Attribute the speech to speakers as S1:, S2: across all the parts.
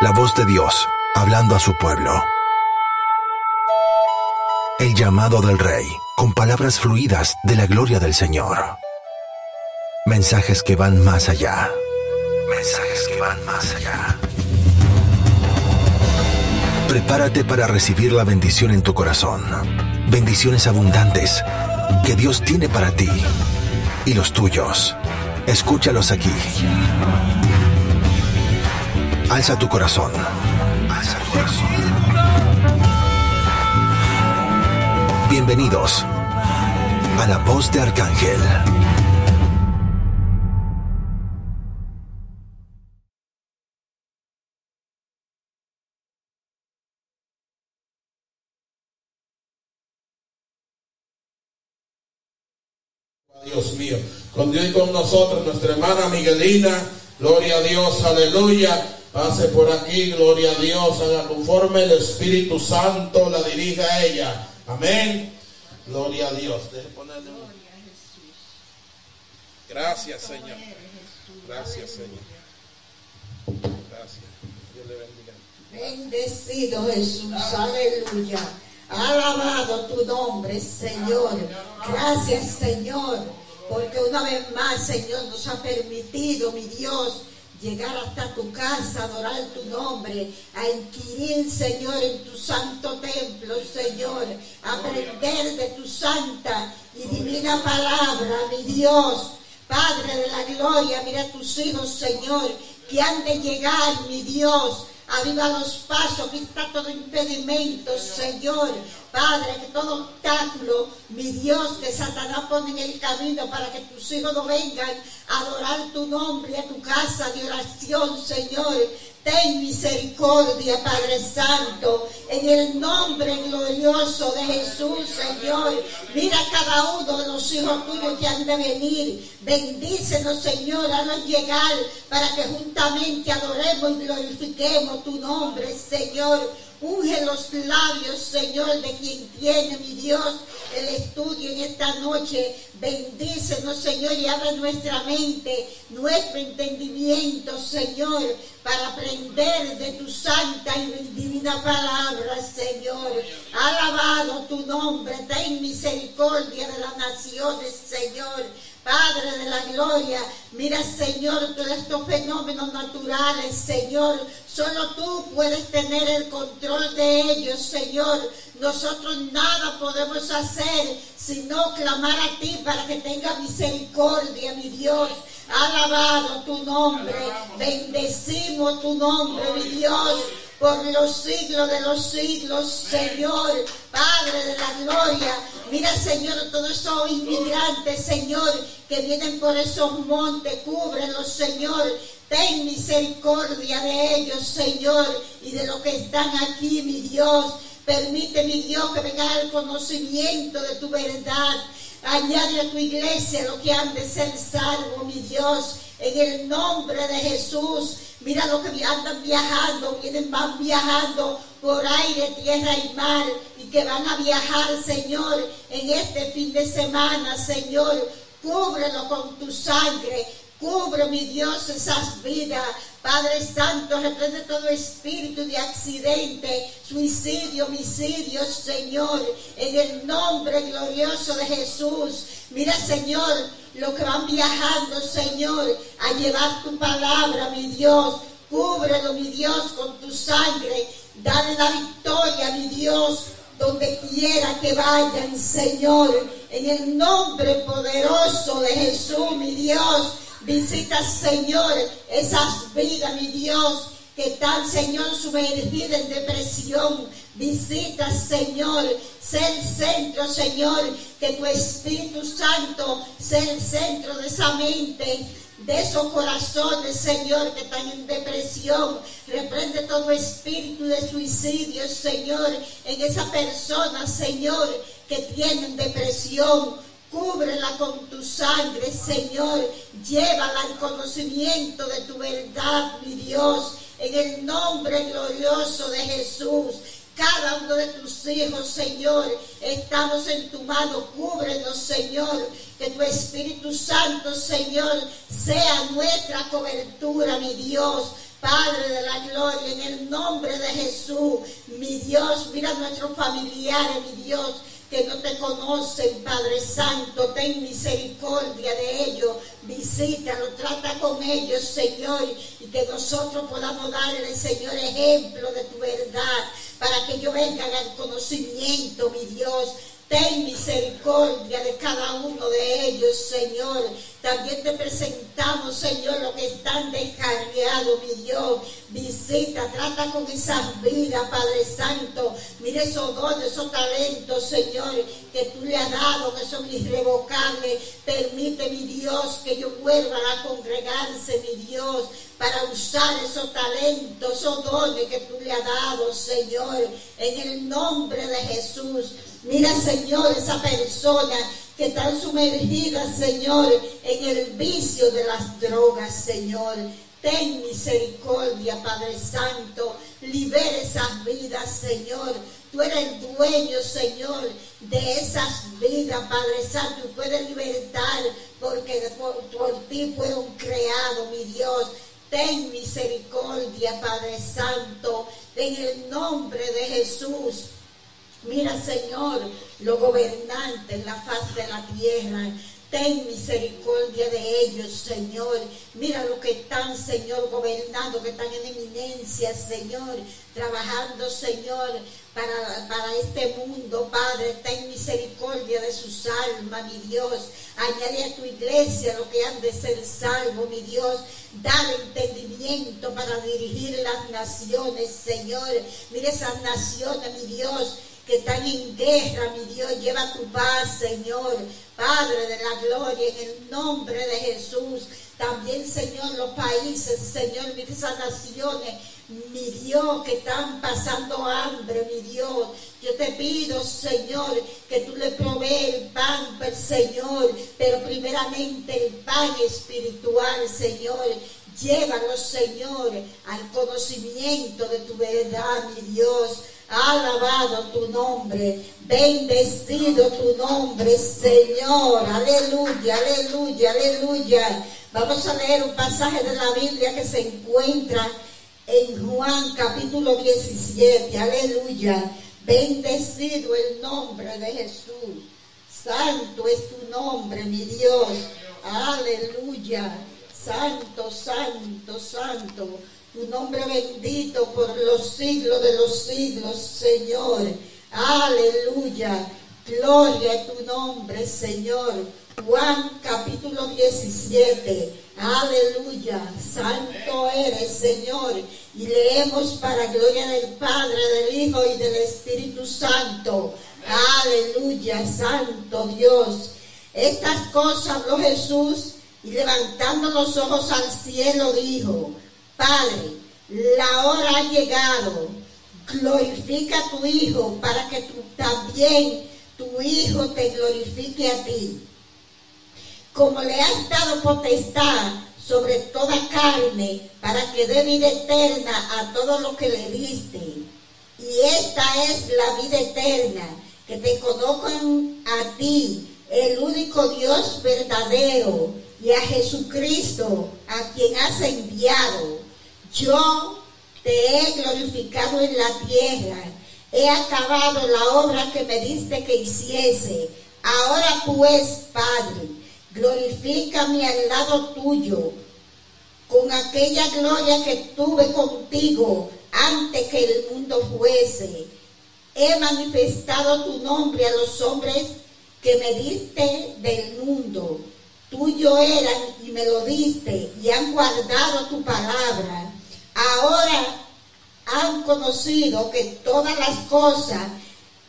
S1: La voz de Dios, hablando a su pueblo. El llamado del Rey, con palabras fluidas de la gloria del Señor. Mensajes que van más allá. Mensajes que van más allá. Prepárate para recibir la bendición en tu corazón. Bendiciones abundantes que Dios tiene para ti y los tuyos. Escúchalos aquí. Alza tu corazón. Alza tu corazón. Bienvenidos a la voz de Arcángel.
S2: Dios mío, con Dios y con nosotros, nuestra hermana Miguelina, gloria a Dios, aleluya. Pase por aquí, gloria a Dios, haga conforme el Espíritu Santo la dirija a ella. Amén. Gloria a Dios. Ponerle un- Gracias, Señor. Gracias, Señor. Gracias. Dios le bendiga.
S3: Bendecido Jesús, aleluya. Alabado tu nombre, Señor. Gracias, Señor, porque una vez más, Señor, nos ha permitido, mi Dios, llegar hasta tu casa, adorar tu nombre, a inquirir, Señor, en tu santo templo, Señor, aprender de tu santa y divina palabra, mi Dios. Padre de la gloria, mira a tus hijos, Señor, que han de llegar, mi Dios, aviva los pasos, quita todo impedimento, Señor. Padre, que todo obstáculo, mi Dios, que Satanás pone en el camino para que tus hijos no vengan a adorar tu nombre, a tu casa de oración, Señor. Ten misericordia, Padre Santo, en el nombre glorioso de Jesús, Señor. Mira a cada uno de los hijos tuyos que han de venir. Bendícenos, Señor, haznos llegar para que juntamente adoremos y glorifiquemos tu nombre, Señor. Unge los labios, Señor, de quien tiene, mi Dios, el estudio en esta noche. Bendícenos, Señor, y abre nuestra mente, nuestro entendimiento, Señor, para aprender de tu santa y divina palabra, Señor. Tu nombre, ten misericordia de las naciones, Señor. Padre de la gloria, mira Señor todos estos fenómenos naturales, Señor, solo tú puedes tener el control de ellos, Señor. Nosotros nada podemos hacer sino clamar a ti para que tenga misericordia, mi Dios. Alabado tu nombre, bendecimos tu nombre, mi Dios por los siglos de los siglos, Señor, Padre de la gloria. Mira, Señor, todos esos inmigrantes, Señor, que vienen por esos montes, cúbrelos, Señor. Ten misericordia de ellos, Señor, y de los que están aquí, mi Dios. Permite, mi Dios, que venga el conocimiento de tu verdad. Añade a tu iglesia lo que han de ser salvos, mi Dios, en el nombre de Jesús. Mira lo que andan viajando, vienen, van viajando por aire, tierra y mar, y que van a viajar, Señor, en este fin de semana, Señor. Cúbrelo con tu sangre, Cubre, mi Dios, esas vidas. Padre Santo, reprende todo espíritu de accidente, suicidio, homicidio, Señor, en el nombre glorioso de Jesús. Mira, Señor, lo que van viajando, Señor, a llevar tu palabra, mi Dios. Cúbrelo, mi Dios, con tu sangre. Dale la victoria, mi Dios, donde quiera que vayan, Señor. En el nombre poderoso de Jesús, mi Dios. Visita, Señor, esas vidas, mi Dios, que están, Señor, sumergidas en depresión. Visita, Señor, sea el centro, Señor, que tu Espíritu Santo sea el centro de esa mente de esos corazones, Señor, que están en depresión. Reprende todo espíritu de suicidio, Señor, en esa persona, Señor, que tienen depresión. Cúbrela con tu sangre, Señor. Llévala al conocimiento de tu verdad, mi Dios. En el nombre glorioso de Jesús. Cada uno de tus hijos, Señor, estamos en tu mano. Cúbrenos, Señor. Que tu Espíritu Santo, Señor, sea nuestra cobertura, mi Dios. Padre de la gloria, en el nombre de Jesús, mi Dios, mira a nuestros familiares, mi Dios, que no te conocen, Padre Santo, ten misericordia de ellos, visítalo, trata con ellos, Señor, y que nosotros podamos darle, Señor, ejemplo de tu verdad, para que ellos vengan al conocimiento, mi Dios, Ten misericordia de cada uno de ellos, Señor. También te presentamos, Señor, los que están descarriados, mi Dios. Visita, trata con esas vidas, Padre Santo. Mire esos dones, esos talentos, Señor, que tú le has dado, que son irrevocables. Permite, mi Dios, que ellos vuelvan a congregarse, mi Dios, para usar esos talentos, esos dones que tú le has dado, Señor, en el nombre de Jesús. Mira, Señor, esa persona que está sumergida, Señor, en el vicio de las drogas, Señor. Ten misericordia, Padre Santo. Libera esas vidas, Señor. Tú eres dueño, Señor, de esas vidas, Padre Santo. Y puedes libertar porque por, por ti fueron creados, mi Dios. Ten misericordia, Padre Santo, en el nombre de Jesús. Mira, Señor, los gobernantes en la faz de la tierra. Ten misericordia de ellos, Señor. Mira lo que están, Señor, gobernando, que están en eminencia, Señor, trabajando, Señor, para, para este mundo, Padre. Ten misericordia de sus almas, mi Dios. Añade a tu iglesia lo que han de ser salvo, mi Dios. Dale entendimiento para dirigir las naciones, Señor. Mira esas naciones, mi Dios que están en guerra, mi Dios, lleva tu paz, Señor, Padre de la gloria, en el nombre de Jesús. También, Señor, los países, Señor, esas naciones, mi Dios, que están pasando hambre, mi Dios. Yo te pido, Señor, que tú le provees el pan, Señor, pero primeramente el pan espiritual, Señor. Llévanos, Señor, al conocimiento de tu verdad, mi Dios. Alabado tu nombre, bendecido tu nombre, Señor. Aleluya, aleluya, aleluya. Vamos a leer un pasaje de la Biblia que se encuentra en Juan capítulo 17. Aleluya. Bendecido el nombre de Jesús. Santo es tu nombre, mi Dios. Aleluya. Santo, santo, santo tu nombre bendito por los siglos de los siglos, Señor. Aleluya. Gloria a tu nombre, Señor. Juan capítulo 17. Aleluya. Santo eres, Señor. Y leemos para gloria del Padre, del Hijo y del Espíritu Santo. Aleluya. Santo Dios. Estas cosas habló Jesús y levantando los ojos al cielo dijo, Padre, la hora ha llegado. Glorifica a tu Hijo para que tú, también tu Hijo te glorifique a ti. Como le has dado potestad sobre toda carne para que dé vida eterna a todo lo que le diste. Y esta es la vida eterna, que te conozcan a ti, el único Dios verdadero y a Jesucristo, a quien has enviado. Yo te he glorificado en la tierra, he acabado la obra que me diste que hiciese. Ahora pues, Padre, glorifícame al lado tuyo con aquella gloria que tuve contigo antes que el mundo fuese. He manifestado tu nombre a los hombres que me diste del mundo. Tuyo eran y me lo diste y han guardado tu palabra. Ahora han conocido que todas las cosas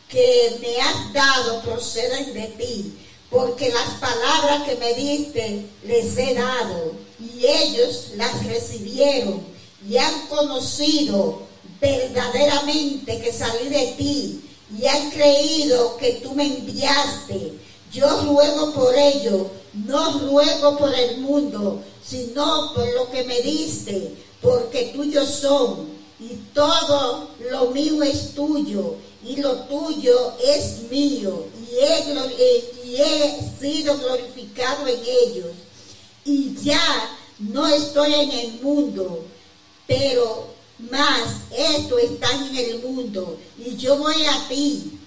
S3: que me has dado proceden de ti, porque las palabras que me diste les he dado y ellos las recibieron y han conocido verdaderamente que salí de ti y han creído que tú me enviaste. Yo ruego por ello, no ruego por el mundo, sino por lo que me diste, porque tuyos son, y todo lo mío es tuyo, y lo tuyo es mío, y he, y he sido glorificado en ellos. Y ya no estoy en el mundo, pero más esto está en el mundo, y yo voy a ti.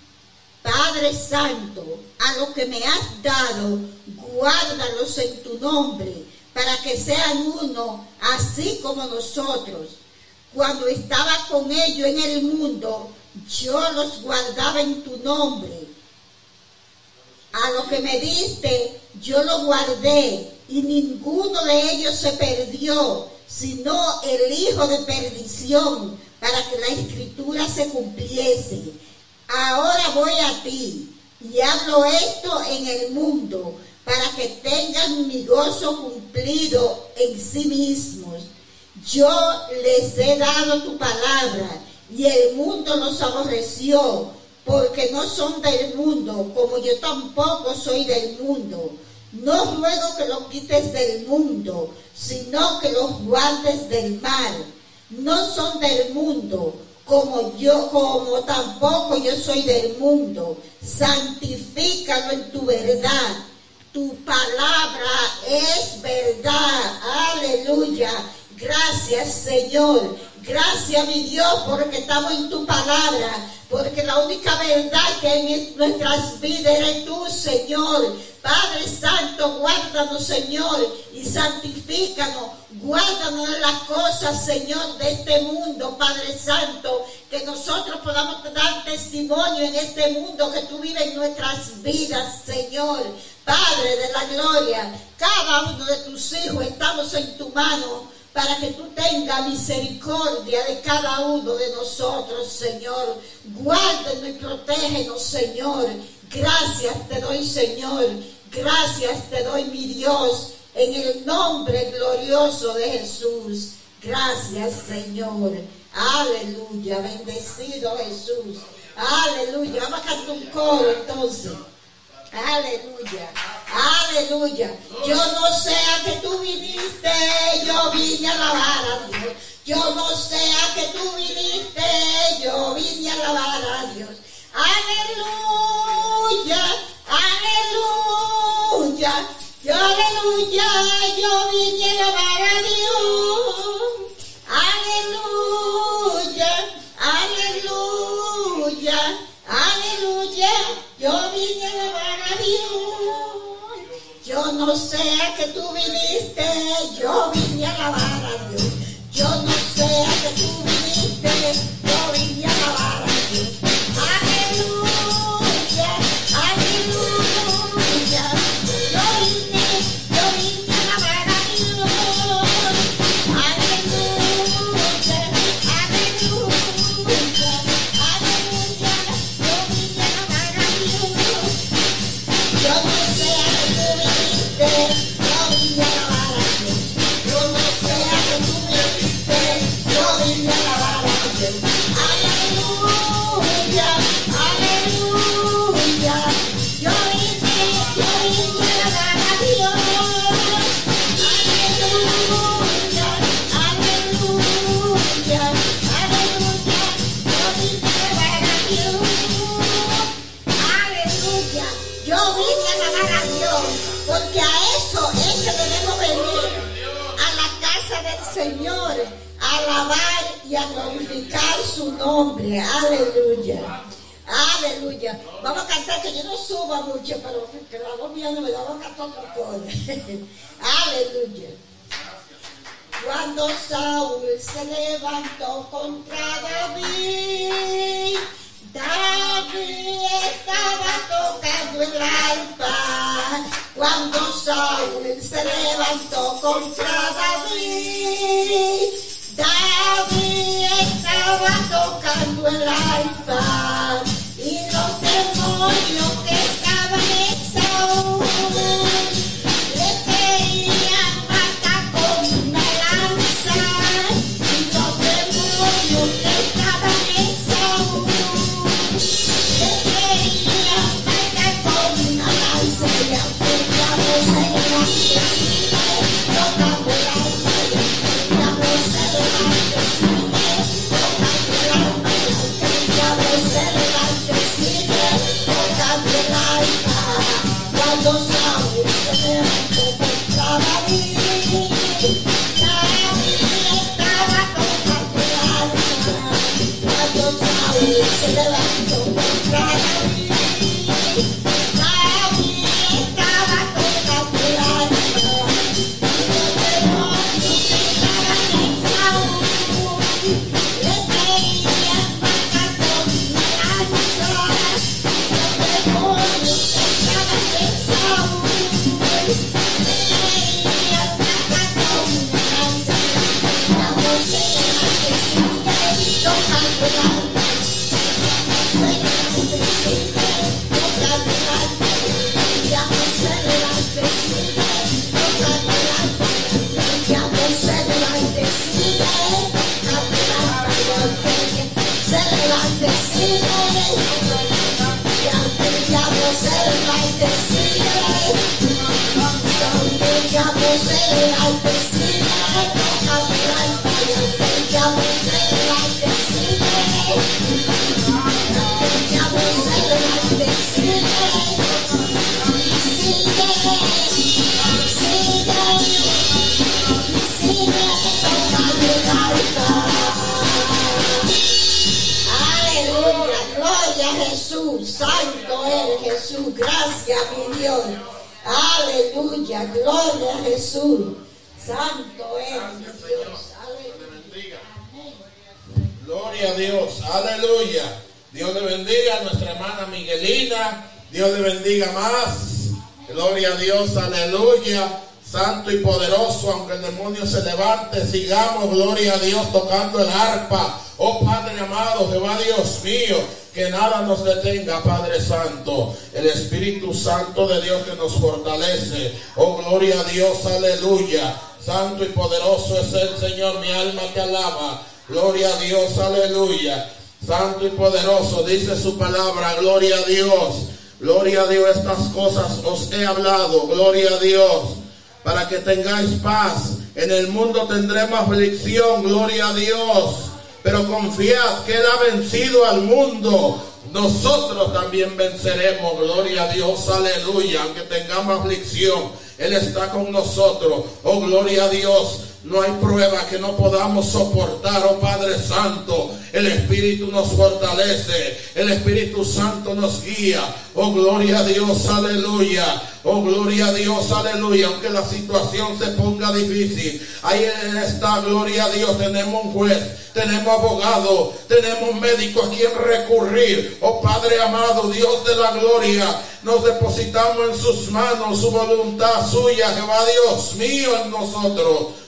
S3: Padre Santo, a lo que me has dado, guárdalos en tu nombre para que sean uno, así como nosotros. Cuando estaba con ellos en el mundo, yo los guardaba en tu nombre. A lo que me diste, yo lo guardé y ninguno de ellos se perdió, sino el hijo de perdición, para que la escritura se cumpliese. Ahora voy a ti y hablo esto en el mundo para que tengan mi gozo cumplido en sí mismos. Yo les he dado tu palabra y el mundo los aborreció porque no son del mundo, como yo tampoco soy del mundo. No ruego que los quites del mundo, sino que los guardes del mal. No son del mundo, como yo, como tampoco yo soy del mundo. Santifícalo en tu verdad tu palabra es verdad. Aleluya. Gracias Señor. Gracias mi Dios porque estamos en tu palabra. Porque la única verdad que hay en nuestras vidas eres tú, Señor. Padre Santo, guárdanos, Señor, y santifícanos. Guárdanos las cosas, Señor, de este mundo, Padre Santo. Que nosotros podamos dar testimonio en este mundo que tú vives en nuestras vidas, Señor. Padre de la gloria, cada uno de tus hijos estamos en tu mano para que tú tengas misericordia de cada uno de nosotros, Señor. Guárdenos y protégenos, Señor. Gracias te doy, Señor. Gracias te doy, mi Dios, en el nombre glorioso de Jesús. Gracias, Señor. Aleluya. Bendecido Jesús. Aleluya. Vamos a cantar un coro entonces. Aleluya, aleluya. Yo no sé a que tú viniste, yo vine a alabar a Dios. Yo no sé a que tú viniste, yo vine a alabar a Dios. Aleluya, aleluya, aleluya, yo vine a alabar a Dios. Aleluya, aleluya, aleluya, yo vine a alabar yo no sé a que tú viniste, yo vine a alabar a Dios. Yo no sé a que tú viniste, yo vine a alabar a Dios. Glorificar su nombre. Aleluya. Aleluya. Vamos a cantar que yo no suba mucho, pero que la voz mía no me da, vamos a cantar otra. Aleluya. Cuando Saúl se levantó contra David, David estaba tocando el alpa. Cuando Saúl se levantó contra David, David estaba tocando el alpa. Y los demonios levanta y santo eres Jesús, gracias mi Dios. Aleluya, gloria a Jesús, santo eres mi Dios. Aleluya.
S2: Gloria a Dios, aleluya. Dios le bendiga a nuestra hermana Miguelina. Dios le bendiga más. Gloria a Dios, aleluya. Santo y poderoso, aunque el demonio se levante, sigamos, gloria a Dios, tocando el arpa. Oh Padre amado, Jehová Dios mío, que nada nos detenga, Padre Santo. El Espíritu Santo de Dios que nos fortalece. Oh gloria a Dios, aleluya. Santo y poderoso es el Señor, mi alma te alaba. Gloria a Dios, aleluya. Santo y poderoso, dice su palabra, gloria a Dios. Gloria a Dios, estas cosas os he hablado, gloria a Dios, para que tengáis paz. En el mundo tendremos aflicción, gloria a Dios. Pero confiad que Él ha vencido al mundo. Nosotros también venceremos, gloria a Dios, aleluya. Aunque tengamos aflicción, Él está con nosotros. Oh, gloria a Dios. No hay prueba que no podamos soportar, oh Padre Santo. El Espíritu nos fortalece, el Espíritu Santo nos guía. Oh, gloria a Dios, aleluya. Oh, gloria a Dios, aleluya. Aunque la situación se ponga difícil, ahí está, gloria a Dios. Tenemos un juez, tenemos abogado, tenemos médico a quien recurrir. Oh, Padre amado, Dios de la gloria, nos depositamos en sus manos su voluntad suya, Jehová Dios mío en nosotros.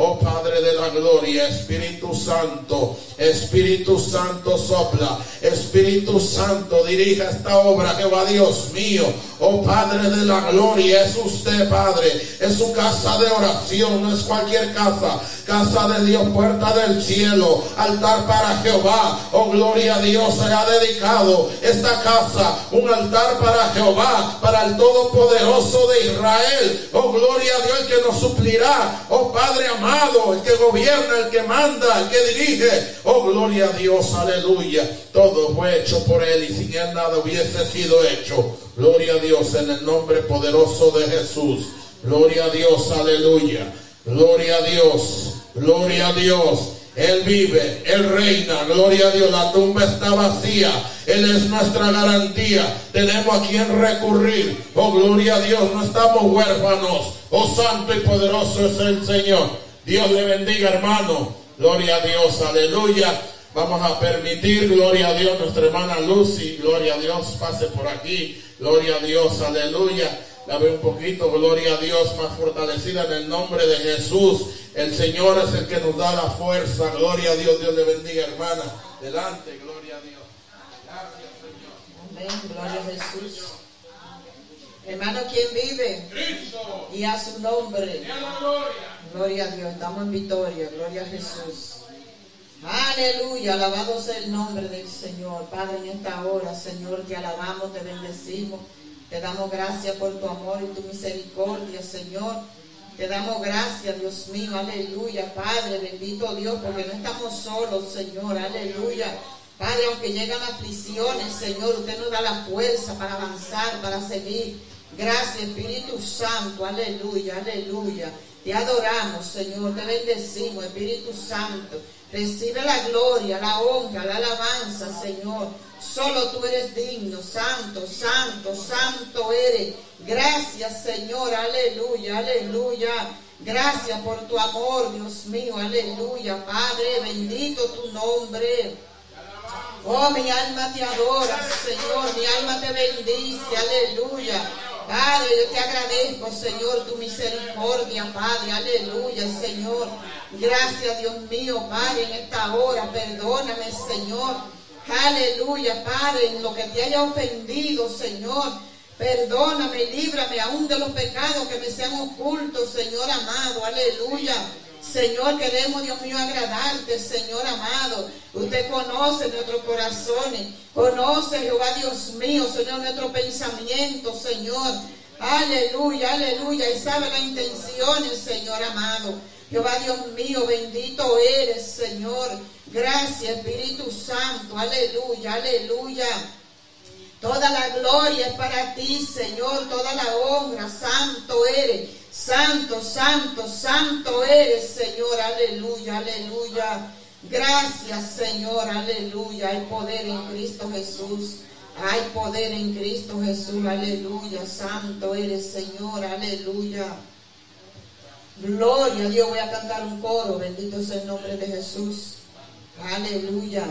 S2: Oh Padre de la gloria, Espíritu Santo, Espíritu Santo sopla, Espíritu Santo dirija esta obra, Jehová Dios mío. Oh Padre de la gloria, es usted, Padre, es su casa de oración, no es cualquier casa, casa de Dios, puerta del cielo, altar para Jehová. Oh gloria a Dios, se ha dedicado esta casa, un altar para Jehová, para el Todopoderoso de Israel. Oh gloria a Dios, el que nos suplirá. Oh Padre amado, el que gobierna, el que manda, el que dirige. Oh gloria a Dios, aleluya. Todo fue hecho por Él y sin Él nada hubiese sido hecho. Gloria a Dios en el nombre poderoso de Jesús. Gloria a Dios, aleluya. Gloria a Dios, gloria a Dios. Él vive, Él reina, gloria a Dios, la tumba está vacía, Él es nuestra garantía, tenemos a quien recurrir, oh gloria a Dios, no estamos huérfanos, oh santo y poderoso es el Señor. Dios le bendiga hermano, gloria a Dios, aleluya. Vamos a permitir, gloria a Dios, nuestra hermana Lucy, gloria a Dios, pase por aquí, gloria a Dios, aleluya la ve un poquito, gloria a Dios, más fortalecida en el nombre de Jesús. El Señor es el que nos da la fuerza, gloria a Dios, Dios le bendiga, hermana. Delante, gloria a Dios. Gracias, Señor.
S4: Amén, gloria a Jesús. Hermano, ¿quién vive?
S2: Cristo.
S4: Y a su nombre.
S2: Y a la gloria.
S4: Gloria a Dios, estamos en victoria, gloria a Jesús. Aleluya, alabado sea el nombre del Señor. Padre, en esta hora, Señor, te alabamos, te bendecimos. Te damos gracias por tu amor y tu misericordia, Señor. Te damos gracias, Dios mío, aleluya, Padre, bendito Dios, porque no estamos solos, Señor, aleluya. Padre, aunque llegan aflicciones, Señor, usted nos da la fuerza para avanzar, para seguir. Gracias, Espíritu Santo, aleluya, aleluya. Te adoramos, Señor, te bendecimos, Espíritu Santo. Recibe la gloria, la honra, la alabanza, Señor. Solo tú eres digno, santo, santo, santo eres. Gracias, Señor, aleluya, aleluya. Gracias por tu amor, Dios mío, aleluya. Padre, bendito tu nombre. Oh, mi alma te adora, Señor, mi alma te bendice, aleluya. Padre, yo te agradezco, Señor, tu misericordia, Padre, aleluya, Señor. Gracias, Dios mío, Padre, en esta hora, perdóname, Señor. Aleluya, Padre, en lo que te haya ofendido, Señor. Perdóname, líbrame aún de los pecados que me sean ocultos, Señor amado. Aleluya. Señor, queremos, Dios mío, agradarte, Señor amado. Usted conoce nuestros corazones, conoce, Jehová Dios mío, Señor, nuestro pensamiento, Señor. Aleluya, aleluya. Y sabe las intenciones, Señor amado. Jehová Dios mío, bendito eres, Señor. Gracias, Espíritu Santo. Aleluya, aleluya. Toda la gloria es para ti, Señor. Toda la honra. Santo eres. Santo, santo, santo eres, Señor. Aleluya, aleluya. Gracias, Señor. Aleluya. Hay poder en Cristo Jesús. Hay poder en Cristo Jesús. Aleluya. Santo eres, Señor. Aleluya. Gloria a Dios. Voy a cantar un coro. Bendito sea el nombre de Jesús. Aleluya.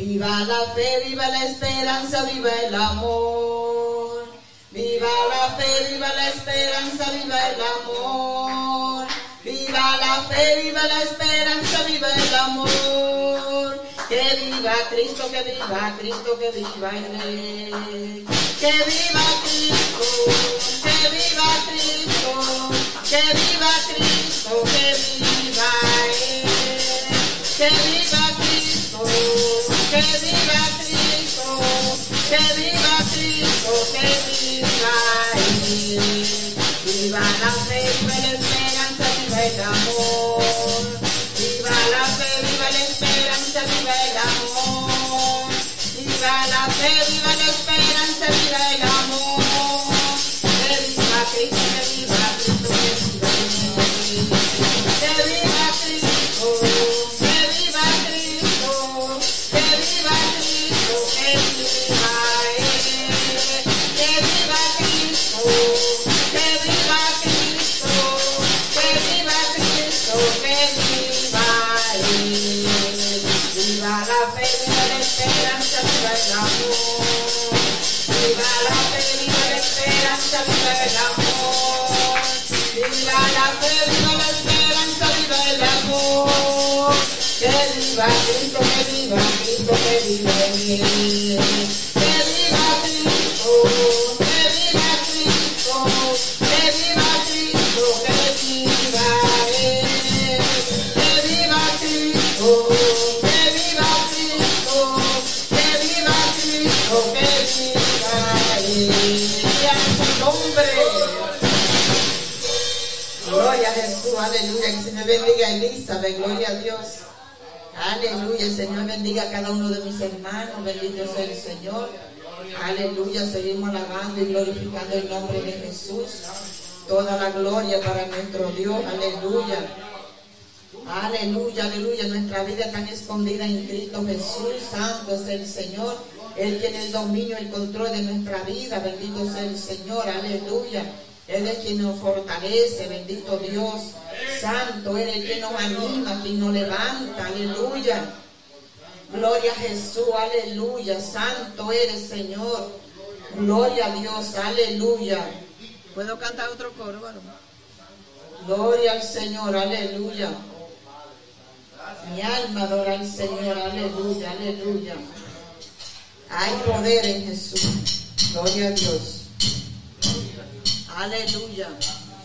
S4: Viva la fe, viva la esperanza, viva el amor. Viva la fe, viva la esperanza, viva el amor. Viva la fe, viva la esperanza, viva el amor. Que viva Cristo, que viva Cristo, que viva el Rey. Que viva Cristo, que viva Cristo, que viva Cristo, que viva Él. Que viva que viva Cristo, que viva Cristo, que viva Él. Viva la fe, viva la esperanza, viva el amor. Viva la fe, viva la esperanza, viva el amor. Viva la fe, viva la esperanza, viva el amor. Que viva Cristo, aleluya. Que se me bendiga Elizabeth, gloria a Dios. Aleluya, el Señor bendiga a cada uno de mis hermanos, bendito sea el Señor. Aleluya, seguimos alabando y glorificando el nombre de Jesús. Toda la gloria para nuestro Dios. Aleluya. Aleluya, aleluya. Nuestra vida está escondida en Cristo Jesús. Santo es el Señor. Él tiene el dominio, el control de nuestra vida. Bendito sea el Señor. Aleluya. Él es quien nos fortalece. Bendito Dios. Santo. Él es el que nos anima, quien nos levanta. Aleluya. Gloria a Jesús. Aleluya. Santo eres, Señor. Gloria a Dios. Aleluya. ¿Puedo cantar otro coro, varón? Gloria al Señor. Aleluya. Mi alma adora al Señor. Aleluya. Aleluya. Hay poder en Jesús. Gloria a Dios. Aleluya.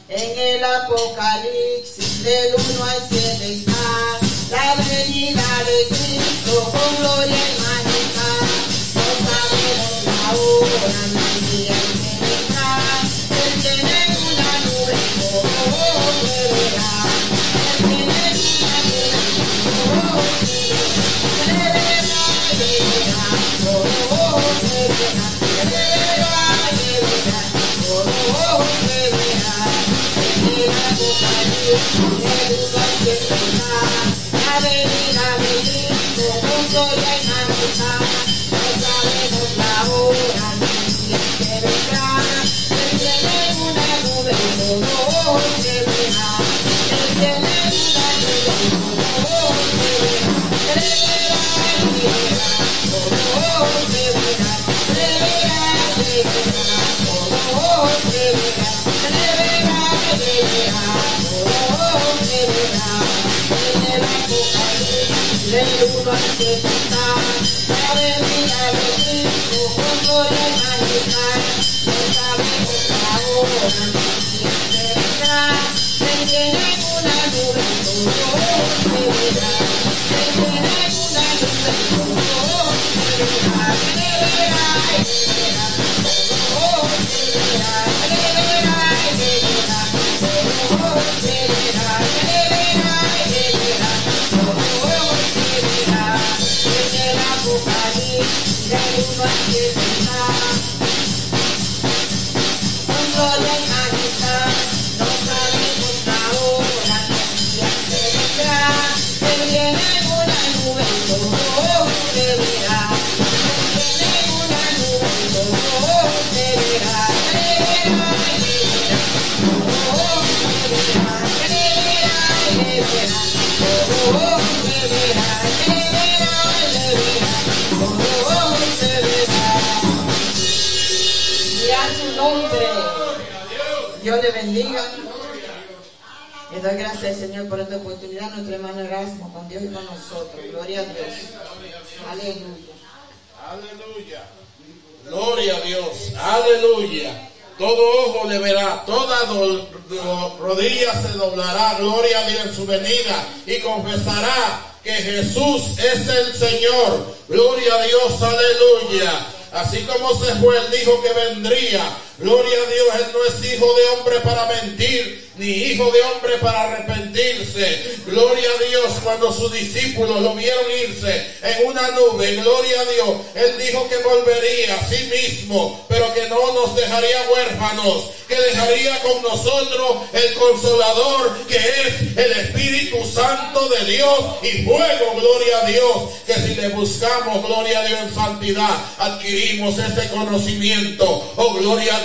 S4: En el Apocalipsis del 1 al 7 está la venida de Cristo con gloria y majestad. No sabemos la hora ni día. Él tiene una nube como que verá. Él tiene una nube como que verá. Él verá, como que verá. Apocalipsis del Apocalipsis del bendiga. Le doy gracias, Señor, por esta oportunidad. Nuestro hermano Erasmo, con Dios y con nosotros. Gloria a Dios. Aleluya.
S2: Aleluya. Gloria a Dios. Aleluya. Todo ojo le verá, toda rodilla se doblará. Gloria a Dios en su venida y confesará que Jesús es el Señor. Gloria a Dios. Aleluya. Así como se fue, él dijo que vendría. Gloria a Dios, él no es hijo de hombre para mentir, ni hijo de hombre para arrepentirse. Gloria a Dios, cuando sus discípulos lo vieron irse en una nube, gloria a Dios, él dijo que volvería a sí mismo, pero que no nos dejaría huérfanos, que dejaría con nosotros el consolador, que es el Espíritu Santo de Dios y fuego, gloria a Dios, que si le buscamos, gloria a Dios en santidad, adquirimos ese conocimiento. Oh, gloria a Dios.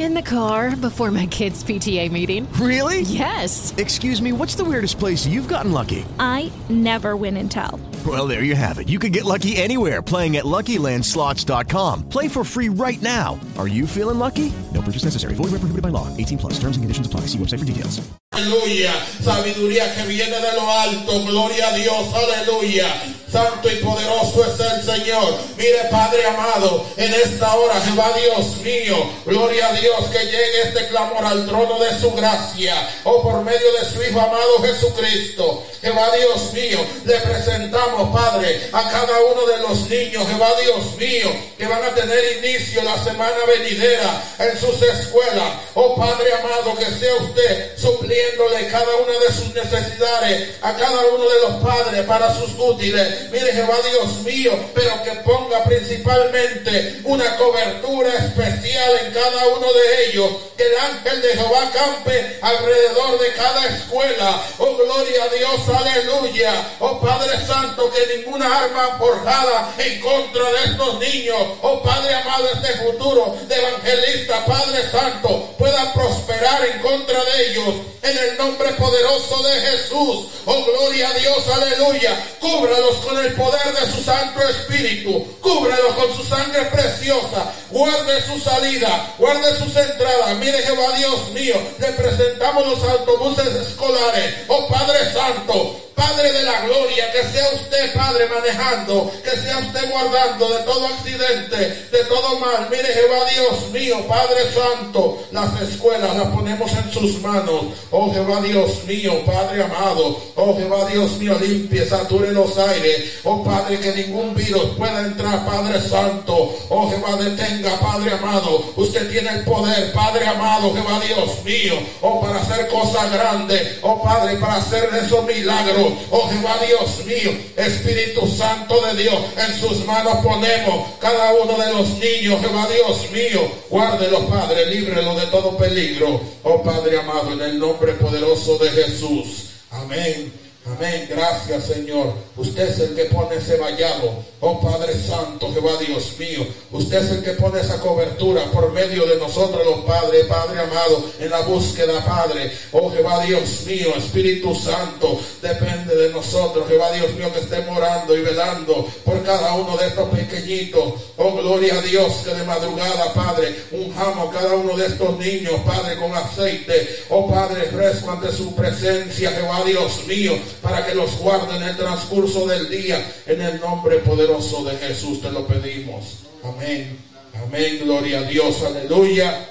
S5: In the car before my kids' PTA meeting.
S6: Really?
S5: Yes.
S6: Excuse me, what's the weirdest place you've gotten lucky?
S7: I never win and tell.
S6: Well, there you have it. You can get lucky anywhere playing at LuckyLandSlots.com. Play for free right now. Are you feeling lucky? No purchase necessary. Void where prohibited by law. 18 plus. Terms and conditions apply. See website for details.
S2: Aleluya. Sabiduría que viene de lo alto. Gloria a Dios. Aleluya. Santo y poderoso es el Señor. Mire, Padre amado, en esta hora, Jehová Dios mío, gloria a Dios que llegue este clamor al trono de su gracia, o por medio de su Hijo amado Jesucristo. Jehová Dios mío, le presentamos, Padre, a cada uno de los niños, Jehová Dios mío, que van a tener inicio la semana venidera en sus escuelas. Oh Padre amado, que sea usted supliéndole cada una de sus necesidades a cada uno de los padres para sus útiles Mire Jehová Dios mío, pero que ponga principalmente una cobertura especial en cada uno de ellos. Que el ángel de Jehová campe alrededor de cada escuela. Oh, gloria a Dios, aleluya. Oh, Padre Santo, que ninguna arma forjada en contra de estos niños. Oh, Padre amado, este futuro de evangelista, Padre Santo, pueda prosperar en contra de ellos. En el nombre poderoso de Jesús. Oh, gloria a Dios, aleluya. Cúbralos con el poder de su Santo Espíritu. Cúbrelo con su sangre preciosa. Guarde su salida, guarde sus entradas. Mire Jehová Dios mío, le presentamos los autobuses escolares. Oh Padre Santo, Padre de la gloria, que sea usted, Padre, manejando, que sea usted guardando de todo accidente, de todo mal. Mire, Jehová Dios mío, Padre Santo, las escuelas las ponemos en sus manos. Oh Jehová Dios mío, Padre amado. Oh Jehová Dios mío, limpie, sature los aires. Oh Padre, que ningún virus pueda entrar, Padre Santo. Oh Jehová, detenga, Padre amado. Usted tiene el poder, Padre amado, Jehová Dios mío. Oh, para hacer cosas grandes. Oh Padre, para hacer esos milagros. Oh Jehová Dios mío, Espíritu Santo de Dios, en sus manos ponemos cada uno de los niños. Jehová Dios mío, guárdelos, Padre, líbrelo de todo peligro. Oh Padre amado, en el nombre poderoso de Jesús. Amén. Amén, gracias Señor. Usted es el que pone ese vallado. Oh Padre Santo, Jehová Dios mío. Usted es el que pone esa cobertura por medio de nosotros los padres, Padre amado, en la búsqueda, Padre. Oh Jehová Dios mío, Espíritu Santo, depende de nosotros, Jehová Dios mío, que esté morando y velando por cada uno de estos pequeñitos. Oh gloria a Dios, que de madrugada, Padre, unjamos cada uno de estos niños, Padre, con aceite. Oh Padre, fresco ante su presencia, Jehová Dios mío para que los guarde en el transcurso del día. En el nombre poderoso de Jesús te lo pedimos. Amén. Amén. Gloria a Dios. Aleluya.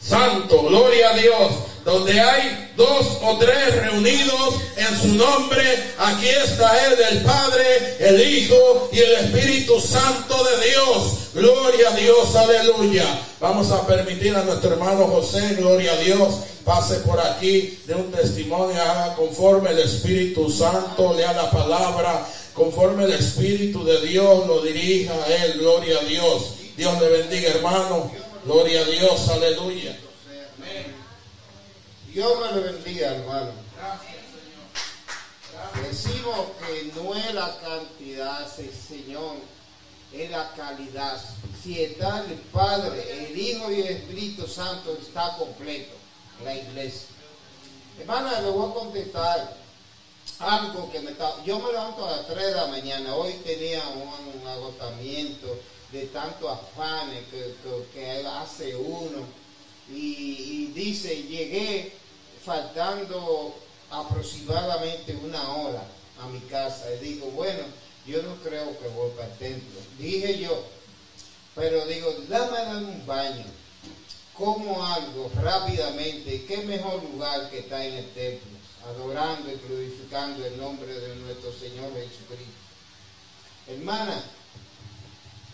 S2: Santo, gloria a Dios. Donde hay dos o tres reunidos en su nombre, aquí está Él, el Padre, el Hijo y el Espíritu Santo de Dios. Gloria a Dios, aleluya. Vamos a permitir a nuestro hermano José, gloria a Dios, pase por aquí de un testimonio, conforme el Espíritu Santo, lea la palabra, conforme el Espíritu de Dios lo dirija a Él, gloria a Dios. Dios le bendiga, hermano. Gloria a Dios, aleluya.
S8: Dios me lo bendiga, hermano. Decimos que no es la cantidad, Señor, es la calidad. Si está el Padre, el Hijo y el Espíritu Santo, está completo la iglesia. Hermana, le voy a contestar algo que me está... Yo me levanto a las 3 de la mañana. Hoy tenía un, agotamiento de tanto afanes que, hace uno. y dice, llegué faltando aproximadamente una hora a mi casa. Y digo, bueno, yo no creo que voy para el templo. Dije yo, pero digo, dame un baño. Como algo rápidamente, qué mejor lugar que está en el templo, adorando y glorificando el nombre de nuestro Señor Jesucristo. Hermana,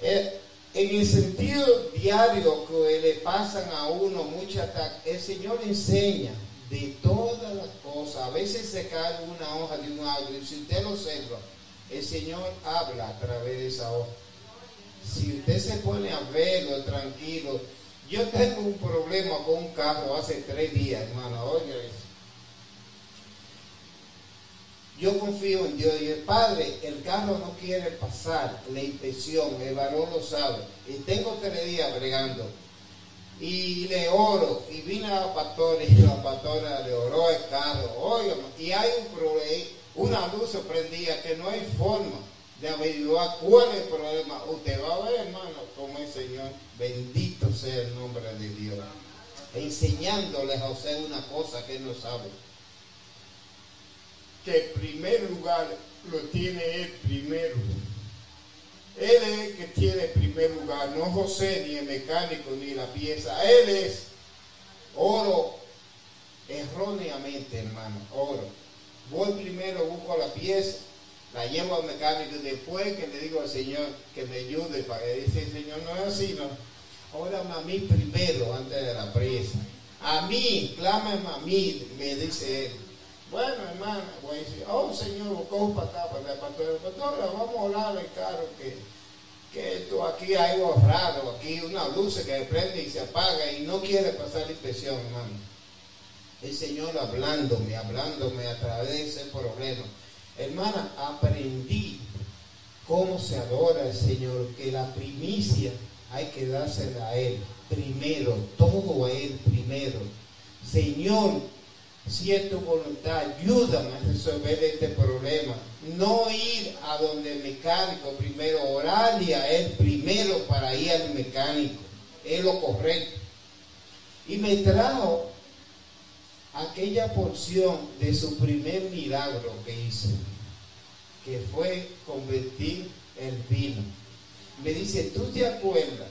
S8: eh, en el sentido diario que le pasan a uno muchas el Señor enseña de todas las cosas. A veces se cae una hoja de un árbol y si usted lo observa, el Señor habla a través de esa hoja. Si usted se pone a verlo tranquilo, yo tengo un problema con un carro hace tres días, hermano, oiga Yo confío en Dios y el Padre, el carro no quiere pasar la inspección, el varón lo sabe. Y tengo tres días bregando y le oro. Y vine a la pastora y la pastora le oró el carro. Oiga, y hay un problema, una luz se prendía que no hay forma de averiguar cuál es el problema. Usted va a ver, hermano, como el Señor, bendito sea el nombre de Dios. enseñándoles a usted una cosa que no sabe. Que el primer lugar lo tiene él primero. Él es el que tiene primer lugar, no José, ni el mecánico, ni la pieza. Él es oro erróneamente, hermano, oro. Voy primero, busco la pieza, la llevo al mecánico y después que le digo al Señor que me ayude para que dice, Señor, no es así, no. Ahora a mí primero antes de la presa. A mí, clámame a mí, me dice él. Bueno, hermano, voy a decir, oh Señor, cojo para acá, para el pastor. Pastor, vamos a hablar al carro que, que esto aquí hay algo raro, aquí una luz que se prende y se apaga y no quiere pasar la inspección, hermano. El Señor hablándome, hablándome a través de ese problema. Hermana, aprendí cómo se adora al Señor, que la primicia hay que dársela a Él primero, todo a Él primero. Señor, si es tu voluntad, ayúdame a resolver este problema. No ir a donde el mecánico primero, orarle a Él primero para ir al mecánico. Es lo correcto. Y me trajo aquella porción de su primer milagro que hizo, que fue convertir el vino. Me dice, ¿tú te acuerdas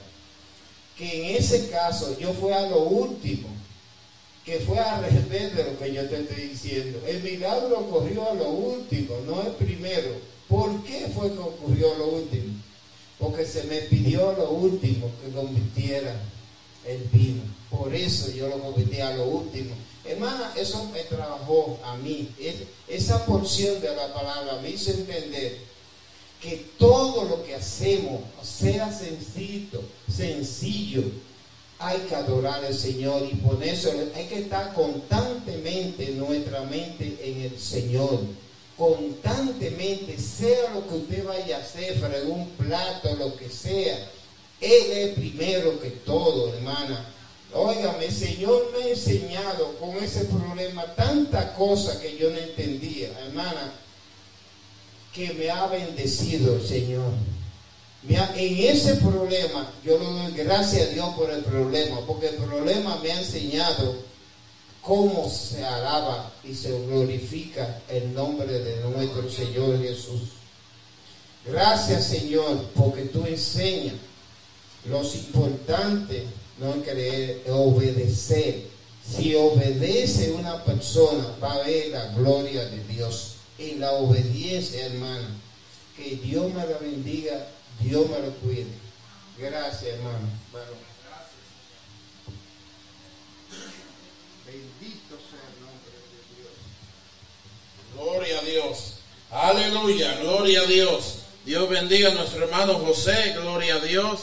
S8: que en ese caso yo fui a lo último? Que fue al revés de lo que yo te estoy diciendo. El milagro ocurrió a lo último, no el primero. ¿Por qué fue que ocurrió lo último? Porque se me pidió lo último que convirtiera el vino. Por eso yo lo convertí a lo último. Hermana, eso me trabajó a mí. esa porción de la palabra me hizo entender que todo lo que hacemos, sea sencillo, sencillo, hay que adorar al Señor y por eso hay que estar constantemente nuestra mente en el Señor. Constantemente, sea lo que usted vaya a hacer, frente un plato, lo que sea, Él es primero que todo, hermana. Óigame, el Señor me ha enseñado con ese problema tanta cosa que yo no entendía, hermana, que me ha bendecido el Señor. En ese problema, yo le doy gracias a Dios por el problema, porque el problema me ha enseñado cómo se alaba y se glorifica el nombre de nuestro Señor Jesús. Gracias Señor, porque tú enseñas los importantes no creer, obedecer. Si obedece una persona, va a ver la gloria de Dios. En la obediencia, hermano. Que Dios me la bendiga, Dios me lo cuide. Gracias, hermano.
S2: Bendito sea el nombre de Dios. Gloria a Dios. Aleluya, gloria a Dios. Dios bendiga a nuestro hermano José, gloria a Dios.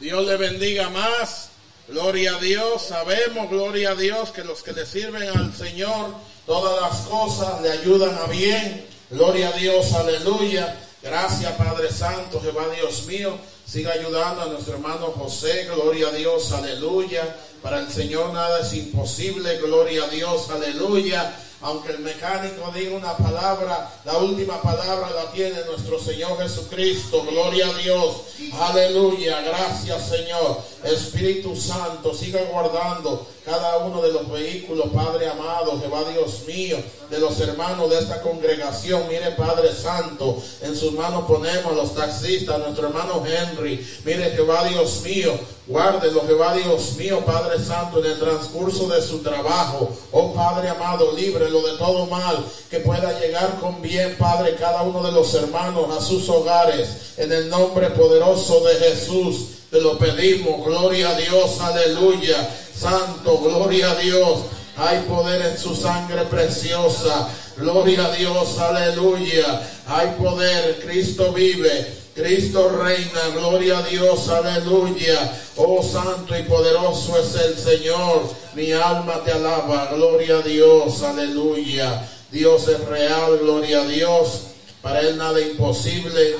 S2: Dios le bendiga más. Gloria a Dios, sabemos, gloria a Dios, que los que le sirven al Señor, todas las cosas le ayudan a bien. Gloria a Dios, aleluya. Gracias Padre Santo, Jehová Dios mío. Siga ayudando a nuestro hermano José, gloria a Dios, aleluya. Para el Señor nada es imposible, gloria a Dios, aleluya. Aunque el mecánico diga una palabra, la última palabra la tiene nuestro Señor Jesucristo. Gloria a Dios. Aleluya. Gracias Señor. Espíritu Santo, siga guardando cada uno de los vehículos, Padre amado, Jehová Dios mío, de los hermanos de esta congregación. Mire, Padre Santo, en sus manos ponemos los taxistas, nuestro hermano Henry. Mire, Jehová Dios mío, guárdelo, Jehová Dios mío, Padre Santo, en el transcurso de su trabajo. Oh Padre amado, líbrelo de todo mal, que pueda llegar con bien, Padre, cada uno de los hermanos a sus hogares. En el nombre poderoso de Jesús. Te lo pedimos, gloria a Dios, aleluya. Santo, gloria a Dios. Hay poder en su sangre preciosa. Gloria a Dios, aleluya. Hay poder, Cristo vive. Cristo reina, gloria a Dios, aleluya. Oh santo y poderoso es el Señor. Mi alma te alaba, gloria a Dios, aleluya. Dios es real, gloria a Dios. Para Él nada imposible.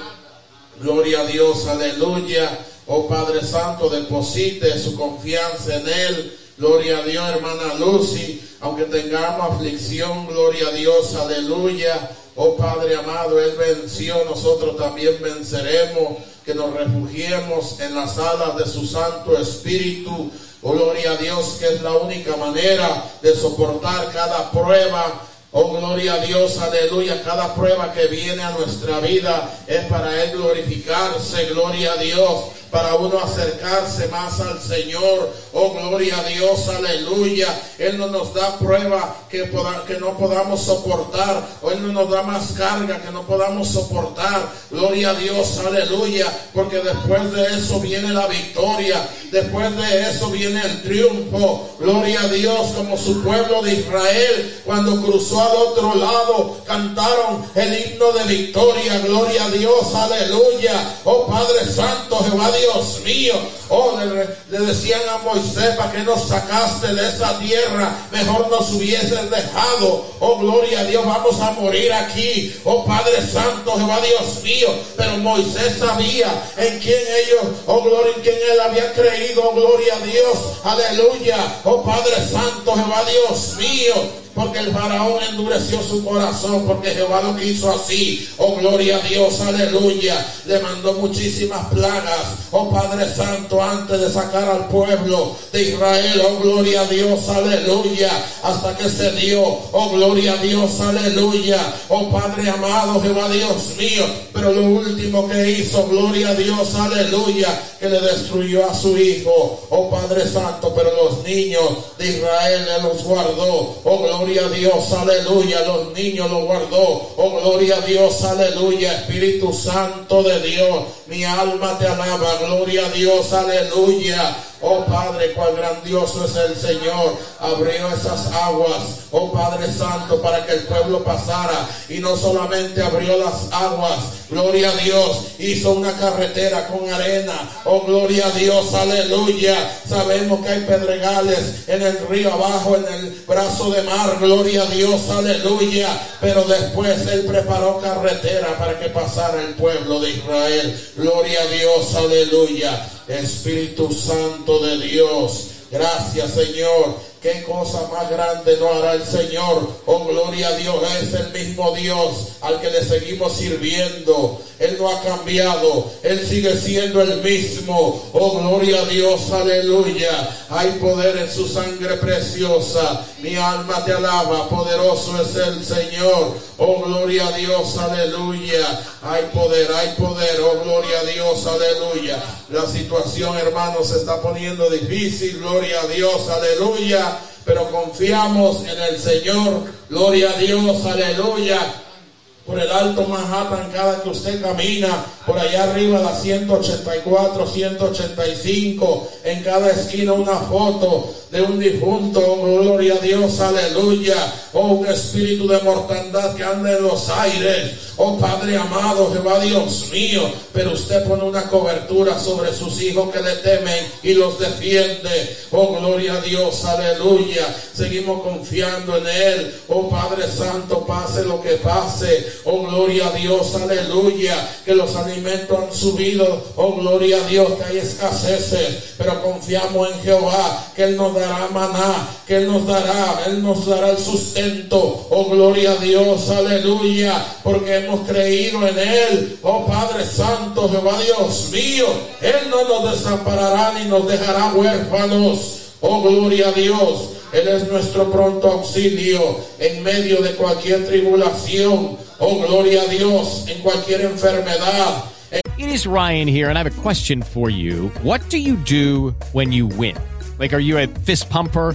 S2: Gloria a Dios, aleluya. Oh Padre Santo, deposite su confianza en Él. Gloria a Dios, hermana Lucy. Aunque tengamos aflicción, gloria a Dios, aleluya. Oh Padre amado, Él venció, nosotros también venceremos. Que nos refugiemos en las alas de su Santo Espíritu. Oh, gloria a Dios que es la única manera de soportar cada prueba. Oh, gloria a Dios, aleluya. Cada prueba que viene a nuestra vida es para Él glorificarse. Gloria a Dios para uno acercarse más al Señor. Oh, gloria a Dios, aleluya. Él no nos da prueba que, no podamos soportar. O Él no nos da más carga que no podamos soportar. Gloria a Dios, aleluya. Porque después de eso viene la victoria. Después de eso viene el triunfo. Gloria a Dios, como su pueblo de Israel, cuando cruzó al otro lado, cantaron el himno de victoria. Gloria a Dios, aleluya. Oh Padre Santo, Jehová Dios mío. Oh, le, decían a Moisés, para que nos sacaste de esa tierra, mejor nos hubieses dejado. Oh, gloria a Dios, vamos a morir aquí. Oh, Padre Santo, Jehová Dios mío. Pero Moisés sabía en quién ellos, oh, gloria, en quién él había creído. Oh, gloria a Dios. Aleluya. Oh, Padre Santo, Jehová Dios mío porque el faraón endureció su corazón, porque Jehová lo quiso así. Oh, gloria a Dios, aleluya. Le mandó muchísimas plagas. Oh, Padre Santo, antes de sacar al pueblo de Israel. Oh, gloria a Dios, aleluya. Hasta que se dio. Oh, gloria a Dios, aleluya. Oh, Padre amado, Jehová Dios mío. Pero lo último que hizo, gloria a Dios, aleluya, que le destruyó a su hijo. Oh, Padre Santo, pero los niños de Israel le los guardó. Oh, gloria gloria a Dios, aleluya. Los niños lo guardó. Oh, gloria a Dios, aleluya. Espíritu Santo de Dios, mi alma te alaba. Gloria a Dios, aleluya. Oh Padre, cuán grandioso es el Señor. Abrió esas aguas, oh Padre Santo, para que el pueblo pasara. Y no solamente abrió las aguas, gloria a Dios, hizo una carretera con arena. Oh, gloria a Dios, aleluya. Sabemos que hay pedregales en el río abajo, en el brazo de mar. Gloria a Dios, aleluya. Pero después Él preparó carretera para que pasara el pueblo de Israel. Gloria a Dios, aleluya. Espíritu Santo de Dios. Gracias Señor. ¿Qué cosa más grande no hará el Señor? Oh, gloria a Dios. Es el mismo Dios al que le seguimos sirviendo. Él no ha cambiado. Él sigue siendo el mismo. Oh, gloria a Dios. Aleluya. Hay poder en su sangre preciosa. Mi alma te alaba. Poderoso es el Señor. Oh, gloria a Dios. Aleluya. Hay poder, hay poder. Oh, gloria a Dios. Aleluya. La situación, hermanos, se está poniendo difícil. Gloria a Dios. Aleluya pero confiamos en el Señor. Gloria a Dios, aleluya. Por el alto Manhattan, cada que usted camina, por allá arriba la 184, 185, en cada esquina una foto de un difunto, gloria a Dios, aleluya, oh un espíritu de mortandad que anda en los aires, oh Padre amado, Jehová Dios mío, pero usted pone una cobertura sobre sus hijos que le temen y los defiende, oh gloria a Dios, aleluya, seguimos confiando en Él, oh Padre Santo, pase lo que pase, oh gloria a Dios, aleluya, que los alimentos han subido, oh gloria a Dios, que hay escaseces, pero confiamos en Jehová, que Él nos dará maná, que Él nos dará, Él nos dará el sustento. Oh, gloria a Dios, aleluya, porque hemos creído en Él. Oh, Padre Santo, Jehová Dios mío, Él no nos desamparará ni nos dejará huérfanos. Oh, gloria a Dios. Él es nuestro pronto auxilio en medio de cualquier tribulación. Oh, gloria a Dios, en cualquier enfermedad.
S9: It is Ryan here, and I have a question for you. What do you do when you win? Like, are you a fist pumper?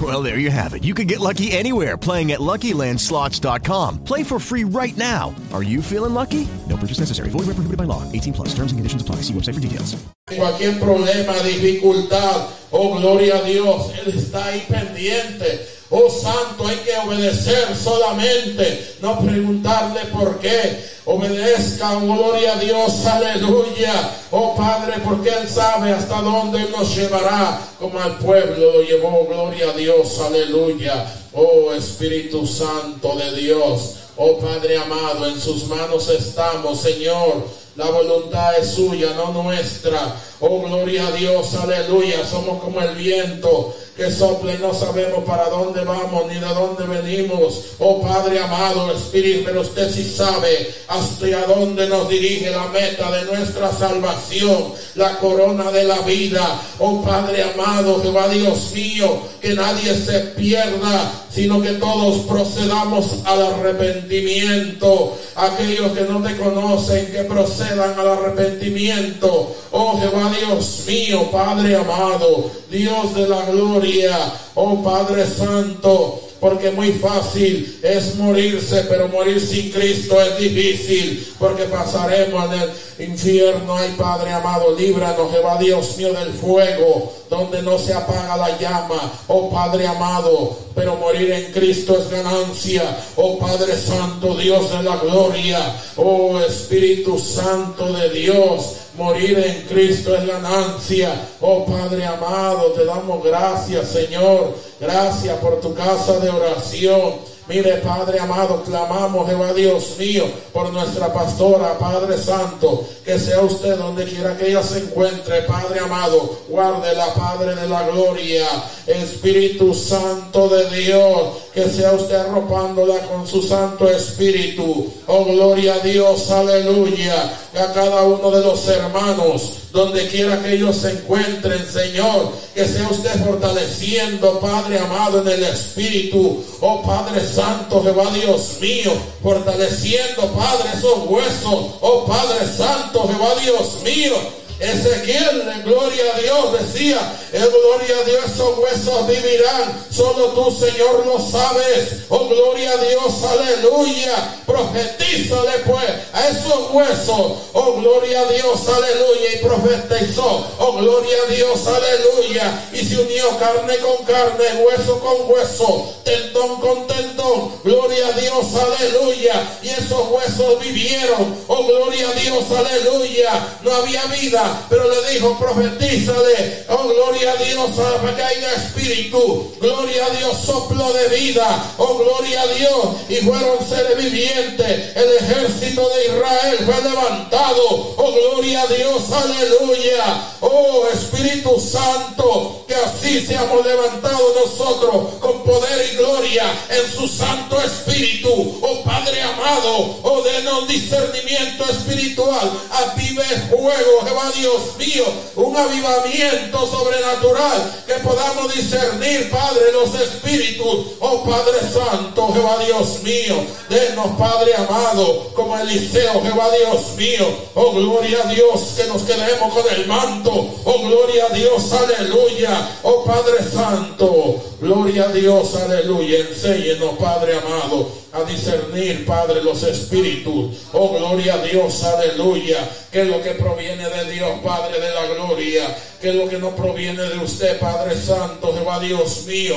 S6: Well, there you have it. You can get lucky anywhere playing at LuckyLandSlots.com. Play for free right now. Are you feeling lucky? No purchase necessary. Void where prohibited by law. 18 plus. Terms and conditions apply. See website for details.
S2: Cualquier problema, dificultad, oh gloria a Dios, Él está ahí pendiente. Oh Santo, hay que obedecer solamente, no preguntarle por qué. Obedezca, oh, gloria a Dios, aleluya. Oh Padre, porque Él sabe hasta dónde nos llevará, como al pueblo lo llevó, gloria a Dios, aleluya. Oh Espíritu Santo de Dios, oh Padre amado, en sus manos estamos, Señor. La voluntad es suya, no nuestra. Oh, gloria a Dios, aleluya. Somos como el viento que sopla no sabemos para dónde vamos ni de dónde venimos. Oh Padre amado, Espíritu, pero usted sí sabe hasta dónde nos dirige la meta de nuestra salvación, la corona de la vida. Oh Padre amado, Jehová Dios mío, que nadie se pierda, sino que todos procedamos al arrepentimiento. Aquellos que no te conocen, que al arrepentimiento. Oh Jehová Dios mío, Padre amado, Dios de la gloria, oh Padre Santo, porque muy fácil es morirse, pero morir sin Cristo es difícil, porque pasaremos en el infierno. Ay, Padre amado, líbranos, Jehová Dios mío, del fuego, donde no se apaga la llama. Oh Padre amado, pero morir en Cristo es ganancia. Oh Padre Santo, Dios de la gloria. Oh Espíritu Santo de Dios. Morir en Cristo es ganancia. Oh Padre amado, te damos gracias, Señor. Gracias por tu casa de oración. Mire, Padre amado, clamamos, Jehová Dios mío, por nuestra pastora, Padre Santo, que sea usted donde quiera que ella se encuentre, Padre amado, guárdela, Padre de la gloria, Espíritu Santo de Dios, que sea usted arropándola con su Santo Espíritu. Oh, gloria a Dios, aleluya, a cada uno de los hermanos, donde quiera que ellos se encuentren, Señor, que sea usted fortaleciendo, Padre amado, en el Espíritu, oh Padre Santo, Jehová Dios mío, fortaleciendo, Padre, esos huesos, oh Padre Santo, Jehová Dios mío, Ezequiel, en gloria a Dios, decía, en gloria a Dios, esos huesos vivirán. Solo tú, Señor, lo sabes. Oh, gloria a Dios, aleluya. Profetízale, pues, a esos huesos. Oh, gloria a Dios, aleluya. Y profetizó. Oh, gloria a Dios, aleluya. Y se unió carne con carne, hueso con hueso, tendón con tendón. Gloria a Dios, aleluya. Y esos huesos vivieron. Oh, gloria a Dios, aleluya. No había vida pero le dijo, profetízale, oh gloria a Dios, para que haya espíritu, gloria a Dios, soplo de vida, oh gloria a Dios, y fueron seres vivientes, el ejército de Israel fue levantado, oh gloria a Dios, aleluya, oh Espíritu Santo, que así seamos levantados nosotros con poder y gloria en su Santo Espíritu, oh Padre amado, oh denos discernimiento espiritual, avive fuego, Jehová Dios mío, un avivamiento sobrenatural que podamos discernir, Padre, los espíritus. Oh Padre Santo, Jehová Dios mío, denos, Padre amado, como Eliseo, Jehová Dios mío. Oh gloria a Dios, que nos quedemos con el manto. Oh gloria a Dios, aleluya. Oh Padre Santo, gloria a Dios, aleluya. Enséñenos, Padre amado a discernir, Padre, los espíritus. Oh, gloria a Dios, aleluya. Que lo que proviene de Dios, Padre de la gloria. Que lo que no proviene de usted, Padre Santo, Jehová Dios mío.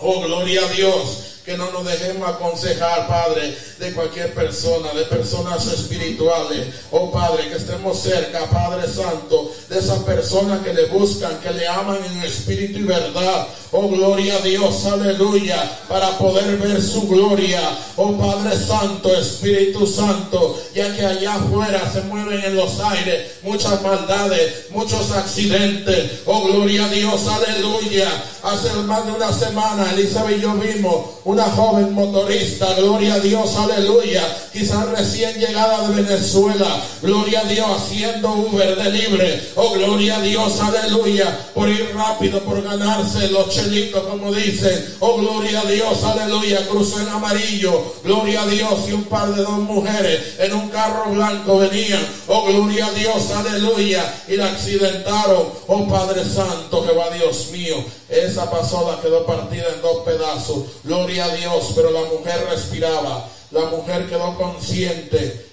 S2: Oh, gloria a Dios que no nos dejemos aconsejar, Padre, de cualquier persona, de personas espirituales. Oh Padre, que estemos cerca, Padre Santo, de esas personas que le buscan, que le aman en espíritu y verdad. Oh gloria a Dios, aleluya, para poder ver su gloria. Oh Padre Santo, Espíritu Santo, ya que allá afuera se mueven en los aires muchas maldades, muchos accidentes. Oh gloria a Dios, aleluya. Hace más de una semana, Elizabeth y yo vimos joven motorista, gloria a Dios, aleluya, quizás recién llegada de Venezuela, gloria a Dios, haciendo Uber de libre, oh gloria a Dios, aleluya, por ir rápido, por ganarse los chelitos, como dicen, oh gloria a Dios, aleluya, cruzó en amarillo, gloria a Dios, y un par de dos mujeres en un carro blanco venían, oh gloria a Dios, aleluya, y la accidentaron, oh Padre Santo, Jehová Dios mío, esa pasola quedó partida en dos pedazos, gloria Dios, pero la mujer respiraba, la mujer quedó consciente,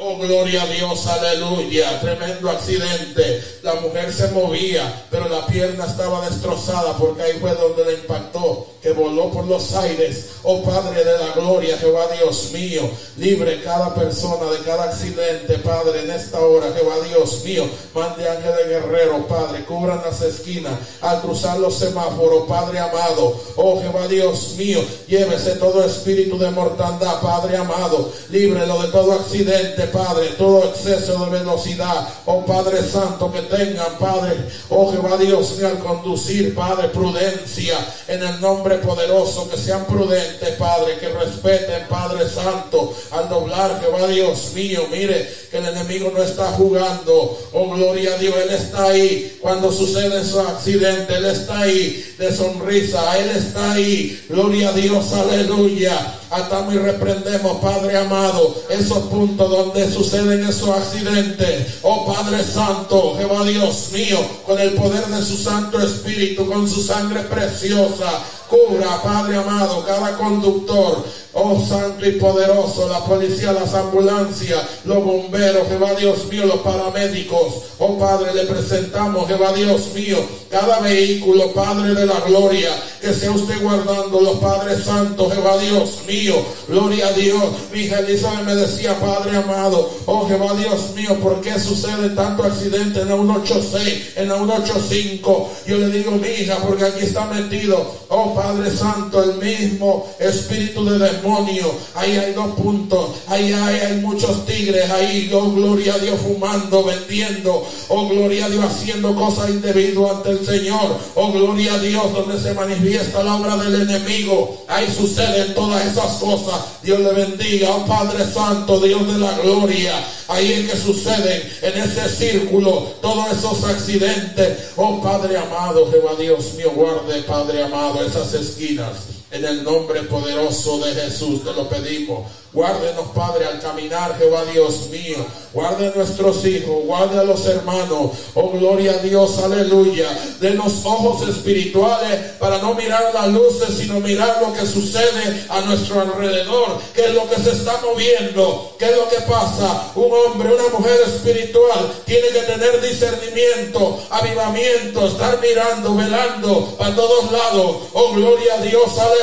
S2: Oh, gloria a Dios, aleluya. Tremendo accidente. La mujer se movía, pero la pierna estaba destrozada porque ahí fue donde le impactó, que voló por los aires. Oh Padre de la gloria, Jehová Dios mío, libre cada persona de cada accidente, Padre, en esta hora, Jehová Dios mío. Mande ángel de guerrero, Padre, cubran las esquinas al cruzar los semáforos, Padre amado. Oh Jehová Dios mío, llévese todo espíritu de mortandad, Padre amado. Líbrelo de todo accidente, Padre, todo exceso de velocidad. Oh Padre Santo, que tengan, Padre, oh Jehová Dios mío, al conducir, Padre, prudencia en el nombre poderoso, que sean prudentes, Padre, que respeten, Padre Santo, al doblar, Jehová Dios mío, mire que el enemigo no está jugando. Oh gloria a Dios, Él está ahí cuando sucede su accidente, Él está ahí de sonrisa, Él está ahí. Gloria a Dios, aleluya. Atamos y reprendemos, Padre amado, esos puntos donde suceden esos accidentes. Oh Padre Santo, Jehová Dios mío, con el poder de su Santo Espíritu, con su sangre preciosa. Cubra, Padre amado, cada conductor, oh santo y poderoso, la policía, las ambulancias, los bomberos, Jehová Dios mío, los paramédicos. Oh Padre, le presentamos, Jehová Dios mío, cada vehículo, Padre de la gloria, que sea usted guardando los Padres Santos, Jehová Dios mío, gloria a Dios. Mi Elizabeth me decía, Padre amado, oh Jehová Dios mío, ¿por qué sucede tanto accidente en la 186, en la 185? Yo le digo, mi hija, porque aquí está metido, oh Padre Santo, el mismo espíritu de demonio. Ahí hay dos puntos, ahí hay, hay muchos tigres, ahí, oh gloria a Dios, fumando, vendiendo, oh gloria a Dios, haciendo cosas indebidas ante el Señor, oh gloria a Dios, donde se manifiesta la obra del enemigo. Ahí suceden todas esas cosas. Dios le bendiga, oh Padre Santo, Dios de la gloria. Ahí es que suceden en ese círculo todos esos accidentes. Oh Padre amado, Jehová Dios mío, guarde, Padre amado, esas esquinas. En el nombre poderoso de Jesús te lo pedimos. Guárdenos, Padre, al caminar, Jehová Dios mío. Guarde a nuestros hijos, guarde a los hermanos. Oh, gloria a Dios, aleluya. Denos ojos espirituales para no mirar las luces, sino mirar lo que sucede a nuestro alrededor. ¿Qué es lo que se está moviendo? ¿Qué es lo que pasa? Un hombre, una mujer espiritual tiene que tener discernimiento, avivamiento, estar mirando, velando a todos lados. Oh, gloria a Dios, aleluya.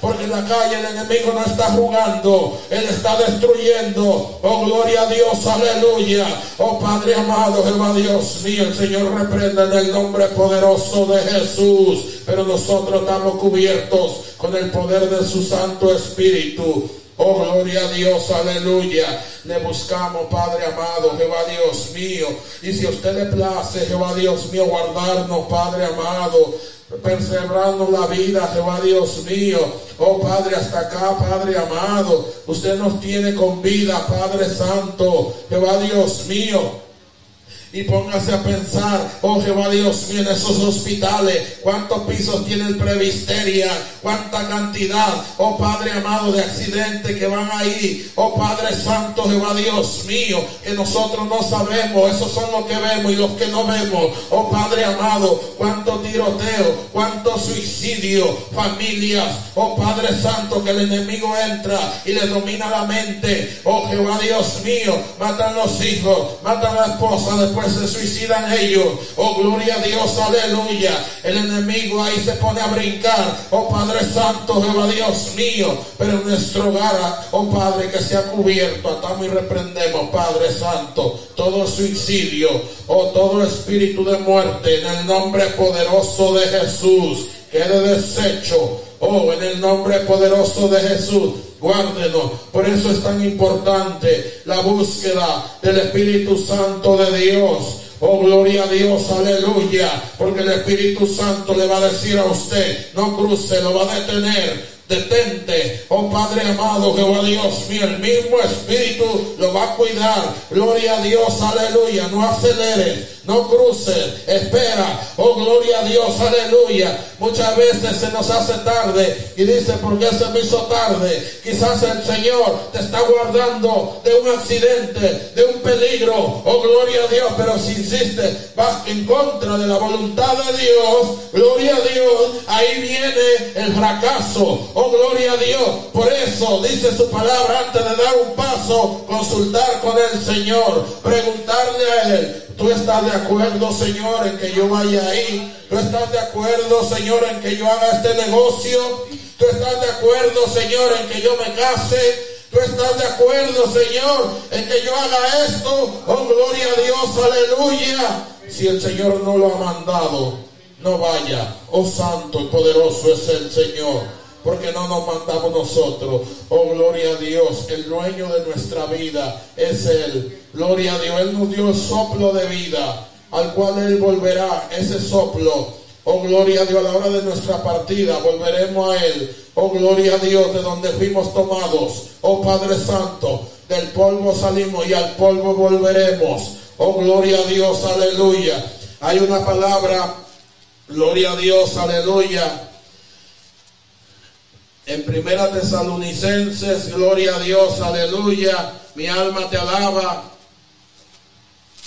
S2: Porque en la calle el enemigo no está jugando. Él está destruyendo. Oh, gloria a Dios, aleluya. Oh, Padre amado, Jehová Dios mío, el Señor reprenda en el nombre poderoso de Jesús. Pero nosotros estamos cubiertos con el poder de su Santo Espíritu. Oh, gloria a Dios, aleluya. Le buscamos, Padre amado, Jehová Dios mío. Y si a usted le place, Jehová Dios mío, guardarnos, Padre amado, perseverando la vida, Jehová Dios mío. Oh Padre, hasta acá, Padre amado. Usted nos tiene con vida, Padre Santo, Jehová Dios mío. Y póngase a pensar, oh Jehová Dios mío, en esos hospitales, cuántos pisos tiene el Previsteria, cuánta cantidad, oh Padre amado, de accidentes que van ahí, oh Padre Santo, Jehová Dios mío, que nosotros no sabemos, esos son los que vemos y los que no vemos, oh Padre amado, cuánto tiroteo, cuánto suicidio, familias, oh Padre Santo, que el enemigo entra y le domina la mente, oh Jehová Dios mío, matan los hijos, matan la esposa, después se suicidan ellos. Oh, gloria a Dios, aleluya. El enemigo ahí se pone a brincar. Oh, Padre Santo, Jehová Dios mío. Pero en nuestro hogar, oh Padre, que se ha cubierto. Atamos y reprendemos, Padre Santo, todo suicidio, oh todo espíritu de muerte, en el nombre poderoso de Jesús. Quede deshecho. Oh, en el nombre poderoso de Jesús guárdenos. Por eso es tan importante la búsqueda del Espíritu Santo de Dios. Oh, gloria a Dios, aleluya. Porque el Espíritu Santo le va a decir a usted, no cruce, lo va a detener. Detente, oh Padre amado, Jehová Dios mío, el mismo Espíritu lo va a cuidar. Gloria a Dios, aleluya. No acelere, no cruce, espera. Oh, gloria a Dios, aleluya. Muchas veces se nos hace tarde y dice, ¿por qué se me hizo tarde? Quizás el Señor te está guardando de un accidente, de un peligro. Oh, gloria a Dios, pero si insiste, vas en contra de la voluntad de Dios, gloria a Dios, ahí viene el fracaso. Oh, gloria a Dios. Por eso dice su palabra antes de dar un paso, consultar con el Señor, preguntarle a Él, ¿tú estás de acuerdo, Señor, en que yo vaya ahí? ¿Tú estás de acuerdo, Señor, en que yo haga este negocio? ¿Tú estás de acuerdo, Señor, en que yo me case? ¿Tú estás de acuerdo, Señor, en que yo haga esto? Oh, gloria a Dios, aleluya. Si el Señor no lo ha mandado, no vaya. Oh, santo y poderoso es el Señor porque no nos mandamos nosotros. Oh, gloria a Dios, el dueño de nuestra vida es Él. Gloria a Dios, Él nos dio el soplo de vida, al cual Él volverá ese soplo. Oh, gloria a Dios, a la hora de nuestra partida volveremos a Él. Oh, gloria a Dios, de donde fuimos tomados. Oh, Padre Santo, del polvo salimos y al polvo volveremos. Oh, gloria a Dios, aleluya. Hay una palabra, gloria a Dios, aleluya en Primera Tesalonicenses, gloria a Dios, aleluya. Mi alma te alaba.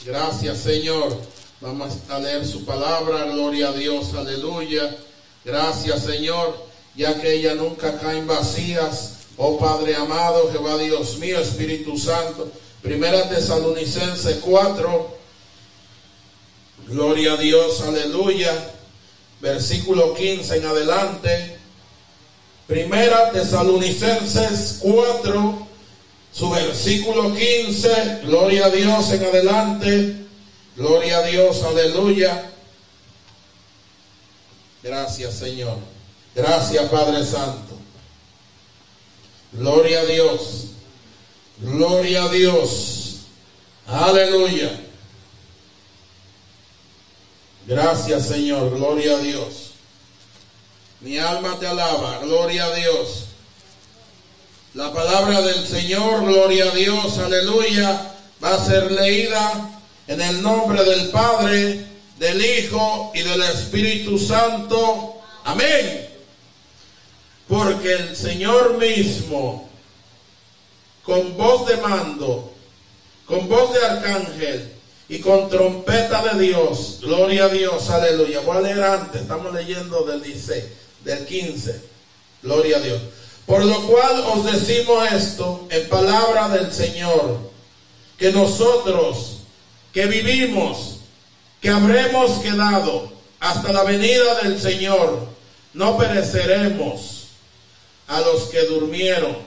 S2: Gracias, Señor. Vamos a leer su palabra, gloria a Dios, aleluya. Gracias, Señor, ya que ella nunca caen vacías. Oh Padre amado, Jehová Dios mío, Espíritu Santo. Primera Tesalonicenses 4. Gloria a Dios, aleluya. Versículo 15 en adelante. Primera Tesalonicenses 4, su versículo 15, gloria a Dios en adelante, gloria a Dios, aleluya. Gracias Señor, gracias Padre Santo. Gloria a Dios, gloria a Dios, aleluya. Gracias Señor, gloria a Dios. Mi alma te alaba, gloria a Dios. La palabra del Señor, gloria a Dios, aleluya, va a ser leída en el nombre del Padre, del Hijo y del Espíritu Santo. Amén. Porque el Señor mismo, con voz de mando, con voz de arcángel y con trompeta de Dios, gloria a Dios, aleluya. Voy a leer antes, estamos leyendo del 16 del 15. Gloria a Dios. Por lo cual os decimos esto en palabra del Señor, que nosotros que vivimos, que habremos quedado hasta la venida del Señor, no pereceremos a los que durmieron.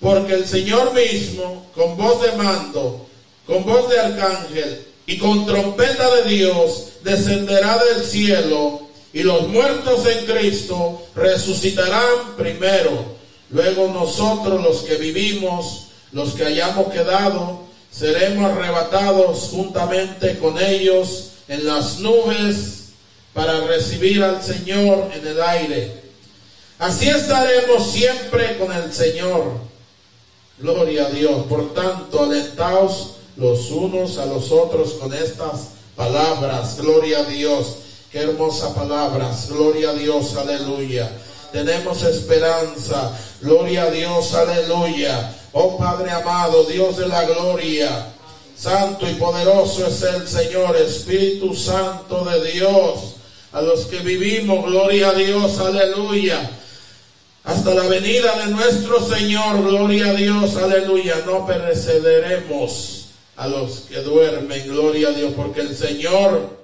S2: Porque el Señor mismo, con voz de mando, con voz de arcángel y con trompeta de Dios, descenderá del cielo y los muertos en Cristo resucitarán primero. Luego nosotros los que vivimos, los que hayamos quedado, seremos arrebatados juntamente con ellos en las nubes para recibir al Señor en el aire. Así estaremos siempre con el Señor. Gloria a Dios. Por tanto, alentaos los unos a los otros con estas palabras. Gloria a Dios. Qué hermosa palabras. Gloria a Dios, aleluya. Tenemos esperanza. Gloria a Dios, aleluya. Oh Padre amado, Dios de la gloria. Santo y poderoso es el Señor, Espíritu Santo de Dios. A los que vivimos, gloria a Dios, aleluya. Hasta la venida de nuestro Señor, gloria a Dios, aleluya. No pereceremos a los que duermen, gloria a Dios, porque el Señor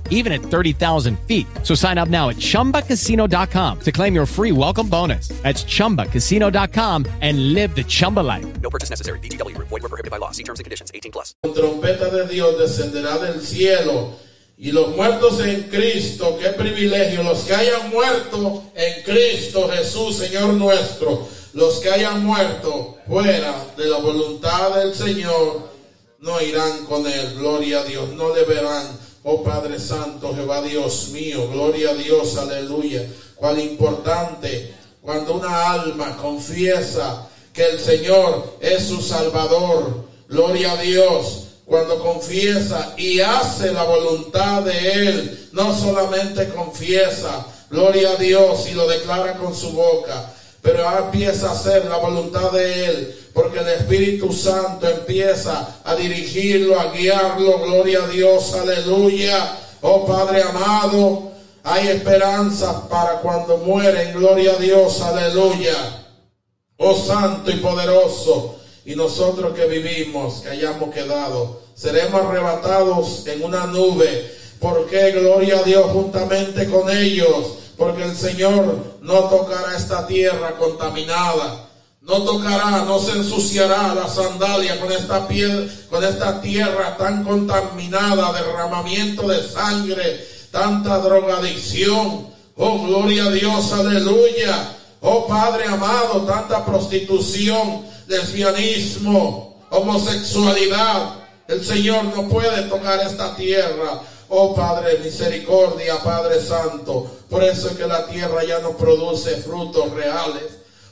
S9: even at 30,000 feet. So sign up now at chumbacasino.com to claim your free welcome bonus. That's chumbacasino.com and live the Chumba life.
S10: No purchase necessary. VGW Group. Void were prohibited by law. See terms and conditions. 18 plus.
S2: Con trompeta de Dios descenderá del cielo y los muertos en Cristo, qué privilegio, los que hayan muerto en Cristo Jesús, Señor nuestro, los que hayan muerto fuera de la voluntad del Señor, no irán con él, gloria a Dios, no le verán, oh Padre Santo, Jehová Dios mío, gloria a Dios, aleluya, cuál importante cuando una alma confiesa que el Señor es su Salvador, gloria a Dios, cuando confiesa y hace la voluntad de Él, no solamente confiesa, gloria a Dios, y lo declara con su boca, pero ahora empieza a hacer la voluntad de Él, porque el Espíritu Santo empieza a dirigirlo, a guiarlo, gloria a Dios, aleluya, oh Padre amado, hay esperanza para cuando mueren, gloria a Dios, aleluya, oh Santo y poderoso, y nosotros que vivimos, que hayamos quedado, seremos arrebatados en una nube. porque Gloria a Dios juntamente con ellos. Porque el Señor no tocará esta tierra contaminada. No tocará, no se ensuciará la sandalia con esta piel, con esta tierra tan contaminada, derramamiento de sangre, tanta drogadicción. Oh, gloria a Dios, aleluya. Oh Padre amado, tanta prostitución, lesbianismo, homosexualidad. El Señor no puede tocar esta tierra. Oh Padre, misericordia, Padre Santo. Por eso es que la tierra ya no produce frutos reales.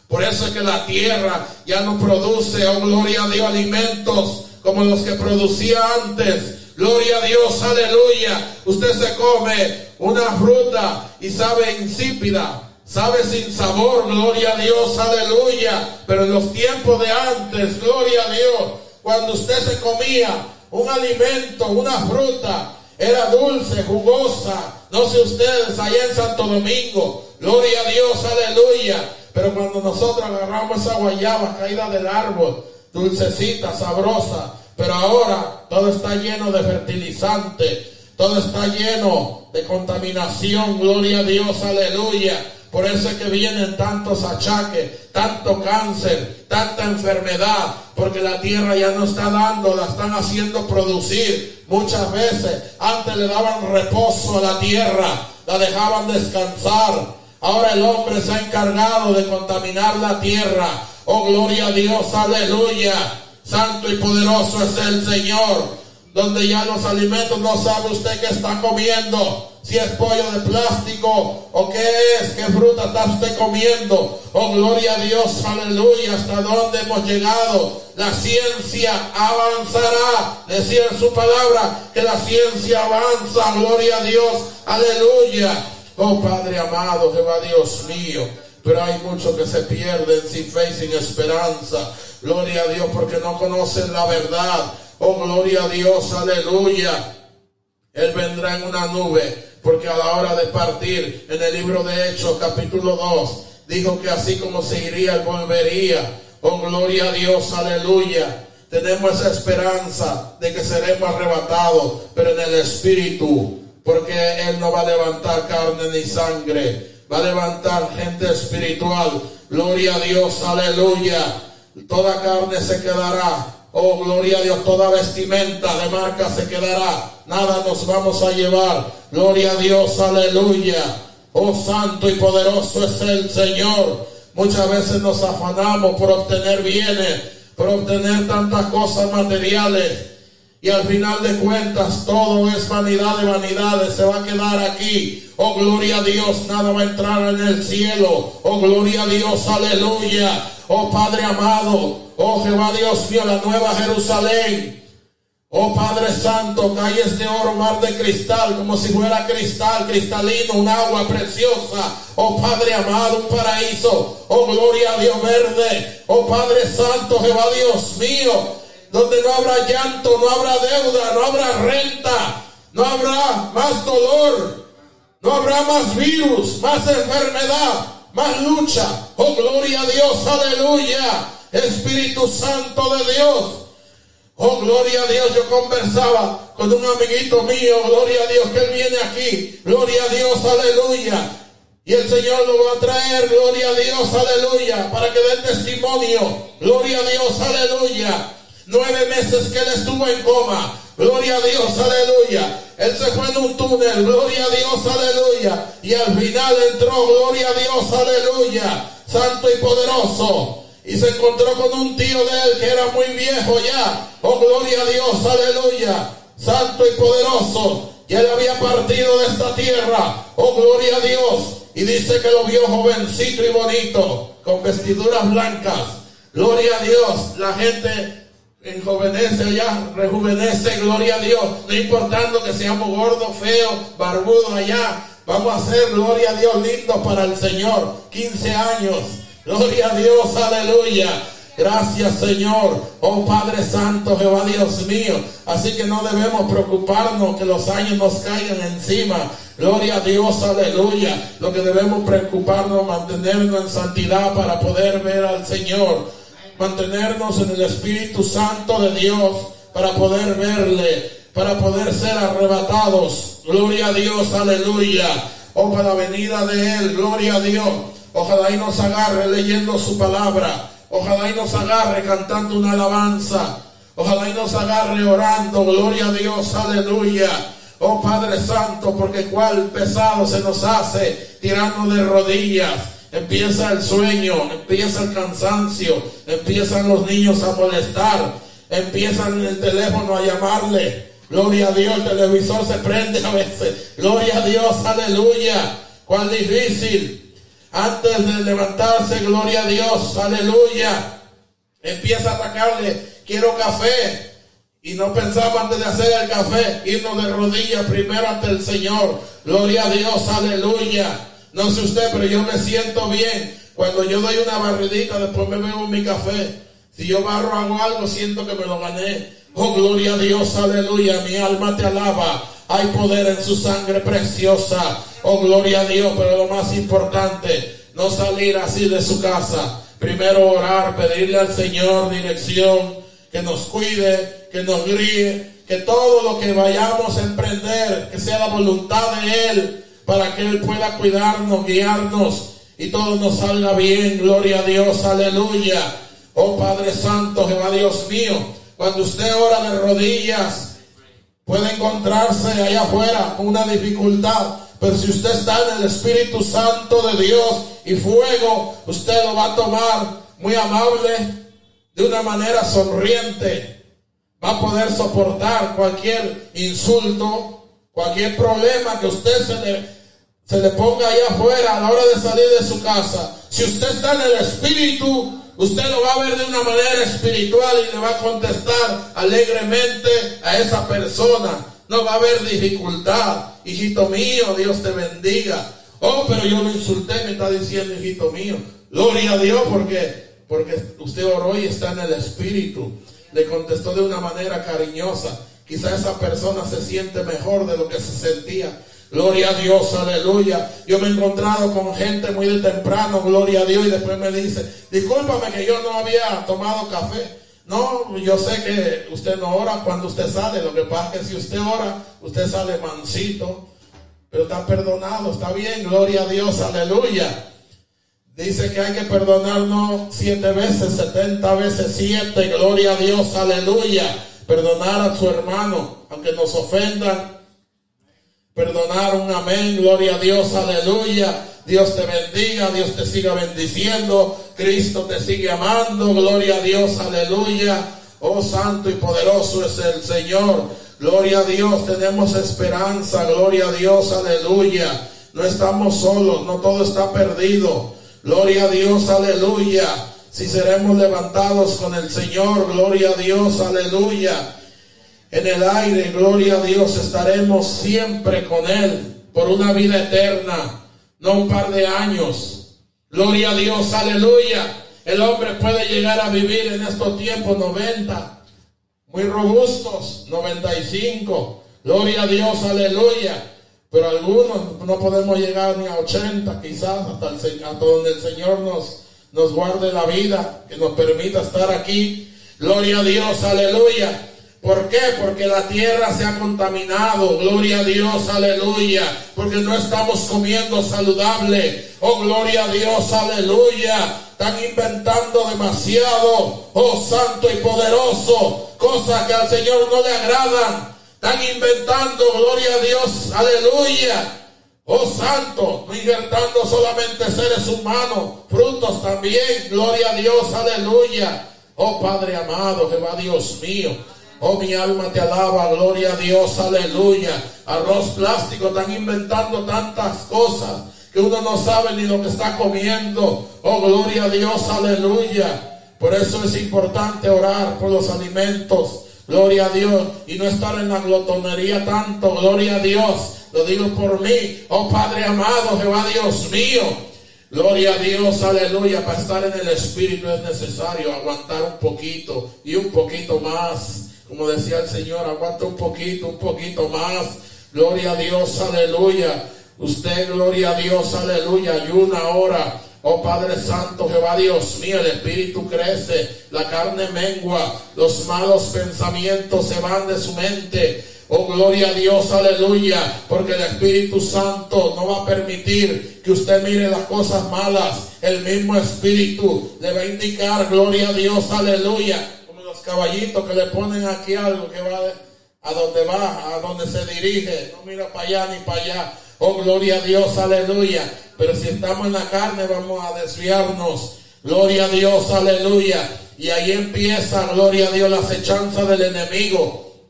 S2: Por eso es que la tierra ya no produce, oh gloria a Dios, alimentos como los que producía antes. Gloria a Dios, aleluya. Usted se come una fruta y sabe insípida, sabe sin sabor, gloria a Dios, aleluya. Pero en los tiempos de antes, gloria a Dios, cuando usted se comía un alimento, una fruta, era dulce, jugosa. No sé ustedes, allá en Santo Domingo, gloria a Dios, aleluya. Pero cuando nosotros agarramos esa guayaba caída del árbol, dulcecita, sabrosa, pero ahora todo está lleno de fertilizante, todo está lleno de contaminación, gloria a Dios, aleluya. Por eso es que vienen tantos achaques, tanto cáncer, tanta enfermedad, porque la tierra ya no está dando, la están haciendo producir. Muchas veces antes le daban reposo a la tierra, la dejaban descansar. Ahora el hombre se ha encargado de contaminar la tierra. Oh, gloria a Dios, aleluya. Santo y poderoso es el Señor. Donde ya los alimentos no sabe usted qué está comiendo. Si es pollo de plástico o qué es, qué fruta está usted comiendo. Oh, gloria a Dios, aleluya. Hasta dónde hemos llegado. La ciencia avanzará. Decía en su palabra que la ciencia avanza. Gloria a Dios, aleluya. Oh Padre amado, Jehová Dios mío. Pero hay muchos que se pierden sin fe y sin esperanza. Gloria a Dios porque no conocen la verdad. Oh, gloria a Dios, aleluya. Él vendrá en una nube porque a la hora de partir en el libro de Hechos capítulo 2 dijo que así como se iría, él volvería. Oh, gloria a Dios, aleluya. Tenemos esa esperanza de que seremos arrebatados, pero en el Espíritu, porque Él no va a levantar carne ni sangre, va a levantar gente espiritual. Gloria a Dios, aleluya. Toda carne se quedará. Oh, gloria a Dios, toda vestimenta de marca se quedará. Nada nos vamos a llevar. Gloria a Dios, aleluya. Oh, santo y poderoso es el Señor. Muchas veces nos afanamos por obtener bienes, por obtener tantas cosas materiales. Y al final de cuentas todo es vanidad de vanidades, se va a quedar aquí. Oh, gloria a Dios, nada va a entrar en el cielo. Oh, gloria a Dios, aleluya. Oh, Padre amado, oh Jehová Dios mío, la nueva Jerusalén. Oh Padre Santo, calles de oro, mar de cristal, como si fuera cristal, cristalino, un agua preciosa. Oh Padre amado, un paraíso. Oh gloria a Dios verde. Oh Padre Santo, Jehová Dios mío, donde no habrá llanto, no habrá deuda, no habrá renta, no habrá más dolor, no habrá más virus, más enfermedad, más lucha. Oh gloria a Dios, aleluya. Espíritu Santo de Dios. Oh, gloria a Dios, yo conversaba con un amiguito mío, gloria a Dios que él viene aquí, gloria a Dios, aleluya. Y el Señor lo va a traer, gloria a Dios, aleluya, para que dé testimonio, gloria a Dios, aleluya. Nueve meses que él estuvo en coma, gloria a Dios, aleluya. Él se fue en un túnel, gloria a Dios, aleluya. Y al final entró, gloria a Dios, aleluya. Santo y poderoso y se encontró con un tío de él que era muy viejo ya. Oh, gloria a Dios, aleluya. Santo y poderoso. Y él había partido de esta tierra. Oh, gloria a Dios. Y dice que lo vio jovencito y bonito, con vestiduras blancas. Gloria a Dios. La gente enjovenece ya, rejuvenece, gloria a Dios. No importando que seamos gordos, feos, barbudos allá. Vamos a ser, gloria a Dios, lindos para el Señor. 15 años. Gloria a Dios, aleluya. Gracias Señor, oh Padre Santo, Jehová Dios mío. Así que no debemos preocuparnos que los años nos caigan encima. Gloria a Dios, aleluya. Lo que debemos preocuparnos, mantenernos en santidad para poder ver al Señor. Mantenernos en el Espíritu Santo de Dios para poder verle, para poder ser arrebatados. Gloria a Dios, aleluya. Oh, para la venida de Él, gloria a Dios. Ojalá y nos agarre leyendo su palabra. Ojalá y nos agarre cantando una alabanza. Ojalá y nos agarre orando. Gloria a Dios. Aleluya. Oh Padre Santo, porque cuál pesado se nos hace tirando de rodillas. Empieza el sueño, empieza el cansancio, empiezan los niños a molestar, empiezan el teléfono a llamarle. Gloria a Dios, el televisor se prende a veces. Gloria a Dios, aleluya. Cuán difícil antes de levantarse, gloria a Dios, aleluya. Empieza a atacarle, quiero café. Y no pensaba antes de hacer el café, irnos de rodillas primero ante el Señor. Gloria a Dios, aleluya. No sé usted, pero yo me siento bien. Cuando yo doy una barridita, después me bebo mi café. Si yo barro hago algo, siento que me lo gané. Oh, gloria a Dios, aleluya. Mi alma te alaba. Hay poder en su sangre preciosa. Oh, gloria a Dios. Pero lo más importante, no salir así de su casa. Primero orar, pedirle al Señor dirección, que nos cuide, que nos guíe, que todo lo que vayamos a emprender, que sea la voluntad de Él, para que Él pueda cuidarnos, guiarnos y todo nos salga bien. Gloria a Dios, aleluya. Oh Padre Santo, Jehová Dios mío, cuando usted ora de rodillas, puede encontrarse allá afuera con una dificultad. Pero si usted está en el Espíritu Santo de Dios y fuego, usted lo va a tomar muy amable, de una manera sonriente. Va a poder soportar cualquier insulto, cualquier problema que usted se le, se le ponga allá afuera a la hora de salir de su casa. Si usted está en el Espíritu, usted lo va a ver de una manera espiritual y le va a contestar alegremente a esa persona. No va a haber dificultad. Hijito mío, Dios te bendiga. Oh, pero yo lo insulté, me está diciendo, hijito mío. Gloria a Dios porque, porque usted oró y está en el Espíritu. Le contestó de una manera cariñosa. Quizá esa persona se siente mejor de lo que se sentía. Gloria a Dios, aleluya. Yo me he encontrado con gente muy de temprano, gloria a Dios, y después me dice, discúlpame que yo no había tomado café. No, yo sé que usted no ora cuando usted sale. Lo que pasa es que si usted ora, usted sale mansito. Pero está perdonado, está bien, gloria a Dios, aleluya. Dice que hay que perdonarnos siete veces, setenta veces siete, gloria a Dios, aleluya. Perdonar a su hermano, aunque nos ofendan. Perdonar un amén, gloria a Dios, aleluya. Dios te bendiga, Dios te siga bendiciendo, Cristo te sigue amando, gloria a Dios, aleluya. Oh santo y poderoso es el Señor. Gloria a Dios, tenemos esperanza, gloria a Dios, aleluya. No estamos solos, no todo está perdido. Gloria a Dios, aleluya. Si seremos levantados con el Señor, gloria a Dios, aleluya. En el aire, gloria a Dios, estaremos siempre con Él por una vida eterna, no un par de años. Gloria a Dios, aleluya. El hombre puede llegar a vivir en estos tiempos 90, muy robustos, 95. Gloria a Dios, aleluya. Pero algunos no podemos llegar ni a 80, quizás hasta, el, hasta donde el Señor nos, nos guarde la vida, que nos permita estar aquí. Gloria a Dios, aleluya. ¿Por qué? Porque la tierra se ha contaminado. Gloria a Dios, aleluya. Porque no estamos comiendo saludable. Oh, gloria a Dios, aleluya. Están inventando demasiado. Oh, santo y poderoso. Cosas que al Señor no le agradan. Están inventando, gloria a Dios, aleluya. Oh santo, no injertando solamente seres humanos, frutos también, gloria a Dios, aleluya. Oh Padre amado, Jehová Dios mío. Oh, mi alma te alaba, gloria a Dios, aleluya. Arroz plástico, están inventando tantas cosas que uno no sabe ni lo que está comiendo. Oh, gloria a Dios, aleluya. Por eso es importante orar por los alimentos. Gloria a Dios. Y no estar en la glotonería tanto. Gloria a Dios. Lo digo por mí. Oh Padre amado, Jehová Dios mío. Gloria a Dios, aleluya. Para estar en el Espíritu es necesario aguantar un poquito y un poquito más. Como decía el Señor, aguanta un poquito, un poquito más. Gloria a Dios, aleluya. Usted, gloria a Dios, aleluya. Ayuna ahora. Oh Padre Santo, Jehová Dios mío, el Espíritu crece, la carne mengua, los malos pensamientos se van de su mente. Oh, gloria a Dios, aleluya, porque el Espíritu Santo no va a permitir que usted mire las cosas malas. El mismo Espíritu le va a indicar, gloria a Dios, aleluya, caballitos que le ponen aquí algo que va a donde va, a donde se dirige, no mira para allá ni para allá. Oh, gloria a Dios, aleluya. Pero si estamos en la carne, vamos a desviarnos. Gloria a Dios, aleluya. Y ahí empieza, gloria a Dios, la acechanza del enemigo.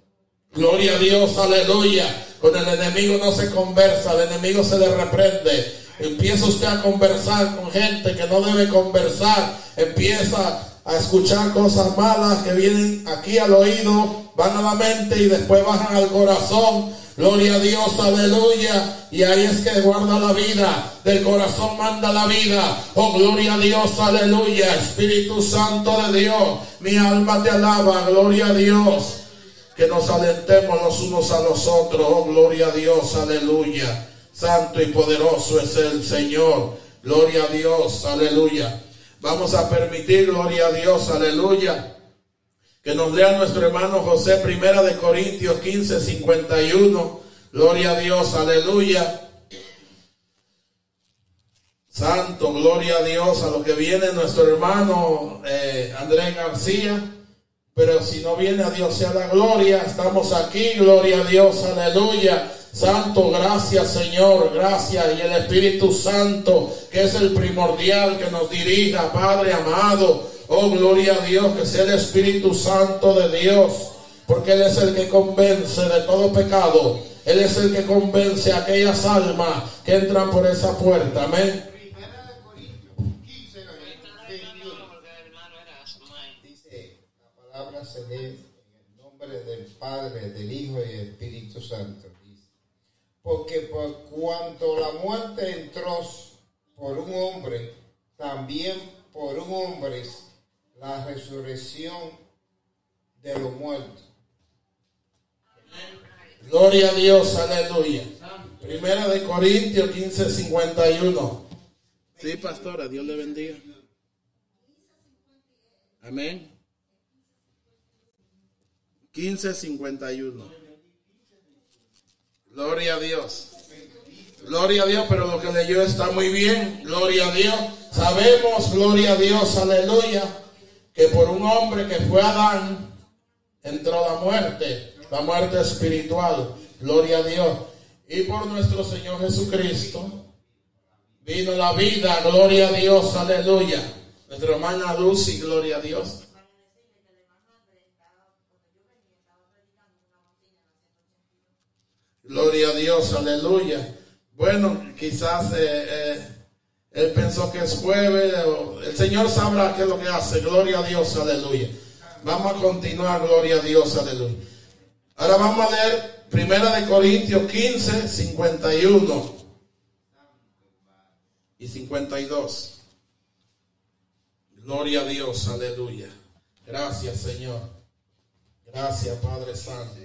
S2: Gloria a Dios, aleluya. Con el enemigo no se conversa, el enemigo se le reprende. Empieza usted a conversar con gente que no debe conversar. Empieza a escuchar cosas malas que vienen aquí al oído, van a la mente y después bajan al corazón. Gloria a Dios, aleluya. Y ahí es que guarda la vida. Del corazón manda la vida. Oh, gloria a Dios, aleluya. Espíritu Santo de Dios. Mi alma te alaba. Gloria a Dios. Que nos alentemos los unos a los otros. Oh, gloria a Dios, aleluya. Santo y poderoso es el Señor. Gloria a Dios, aleluya. Vamos a permitir, gloria a Dios, aleluya. Que nos lea nuestro hermano José, primera de Corintios 15, 51. Gloria a Dios, aleluya. Santo, gloria a Dios, a lo que viene nuestro hermano eh, Andrés García. Pero si no viene a Dios sea la gloria, estamos aquí, gloria a Dios, aleluya. Santo, gracias Señor, gracias. Y el Espíritu Santo, que es el primordial que nos dirija, Padre amado. Oh, gloria a Dios, que sea el Espíritu Santo de Dios, porque Él es el que convence de todo pecado. Él es el que convence a aquellas almas que entran por esa puerta. Amén.
S8: Dice, la palabra se lee en el nombre del Padre, del Hijo y del Espíritu Santo porque por cuanto la muerte entró por un hombre, también por un hombre la resurrección de los muertos.
S2: Gloria a Dios, aleluya. Primera de Corintios 15, 51. Sí, pastora, Dios le bendiga. Amén. 15, 51. Gloria a Dios. Gloria a Dios, pero lo que leyó está muy bien. Gloria a Dios. Sabemos, gloria a Dios, aleluya, que por un hombre que fue Adán entró la muerte, la muerte espiritual. Gloria a Dios. Y por nuestro Señor Jesucristo vino la vida. Gloria a Dios, aleluya. Nuestra hermana Lucy, gloria a Dios. Gloria a Dios, aleluya. Bueno, quizás eh, eh, él pensó que es jueves. el Señor sabrá qué es lo que hace. Gloria a Dios, aleluya. Vamos a continuar, gloria a Dios, aleluya. Ahora vamos a leer Primera de Corintios 15, 51 y 52. Gloria a Dios, aleluya. Gracias, Señor. Gracias, Padre Santo.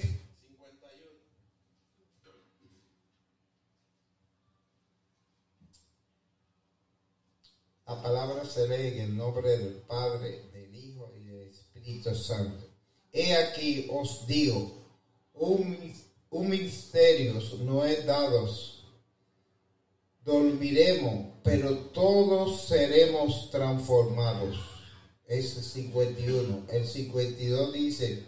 S8: La palabra se lee en el nombre del Padre, del Hijo y del Espíritu Santo. He aquí os digo, un, un misterio no es dados. Dormiremos, pero todos seremos transformados. Es el 51. El 52 dice,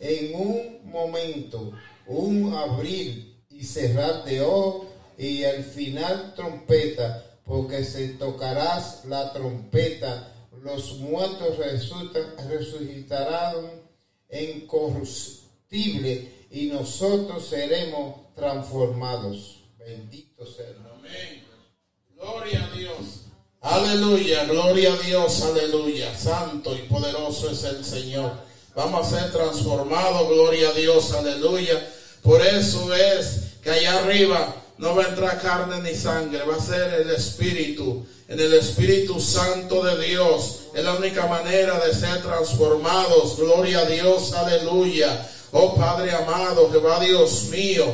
S8: en un momento, un abrir y cerrar de ojos y al final trompeta, porque se tocarás la trompeta, los muertos resucitarán incorruptible y nosotros seremos transformados. Bendito sea.
S2: Amén. Gloria a Dios. Aleluya, gloria a Dios, aleluya. Santo y poderoso es el Señor. Vamos a ser transformados, gloria a Dios, aleluya. Por eso es que allá arriba no va a entrar carne ni sangre, va a ser el Espíritu. En el Espíritu Santo de Dios es la única manera de ser transformados. Gloria a Dios, aleluya. Oh Padre amado, Jehová Dios mío,